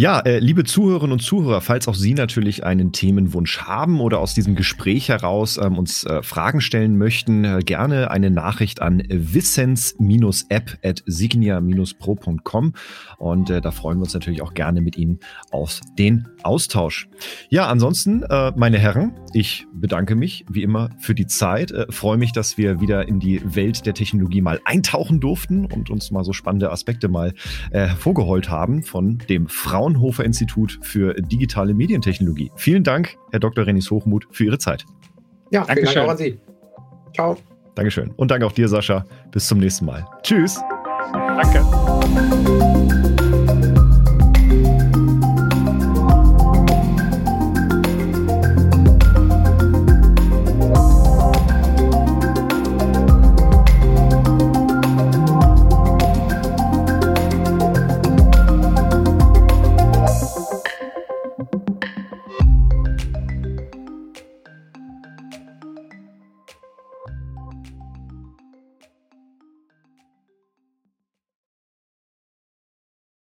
Ja, äh, liebe Zuhörerinnen und Zuhörer, falls auch Sie natürlich einen Themenwunsch haben oder aus diesem Gespräch heraus ähm, uns äh, Fragen stellen möchten, äh, gerne eine Nachricht an wissens-app at signia-pro.com und äh, da freuen wir uns natürlich auch gerne mit Ihnen auf den Austausch. Ja, ansonsten, äh, meine Herren, ich bedanke mich wie immer für die Zeit, äh, freue mich, dass wir wieder in die Welt der Technologie mal eintauchen durften und uns mal so spannende Aspekte mal hervorgeholt haben von dem Fraunhofer Institut für digitale Medientechnologie. Vielen Dank, Herr Dr. Renis Hochmuth, für Ihre Zeit. Ja, vielen Dank auch an Sie. Ciao. Dankeschön. Und danke auch dir, Sascha. Bis zum nächsten Mal. Tschüss. Danke.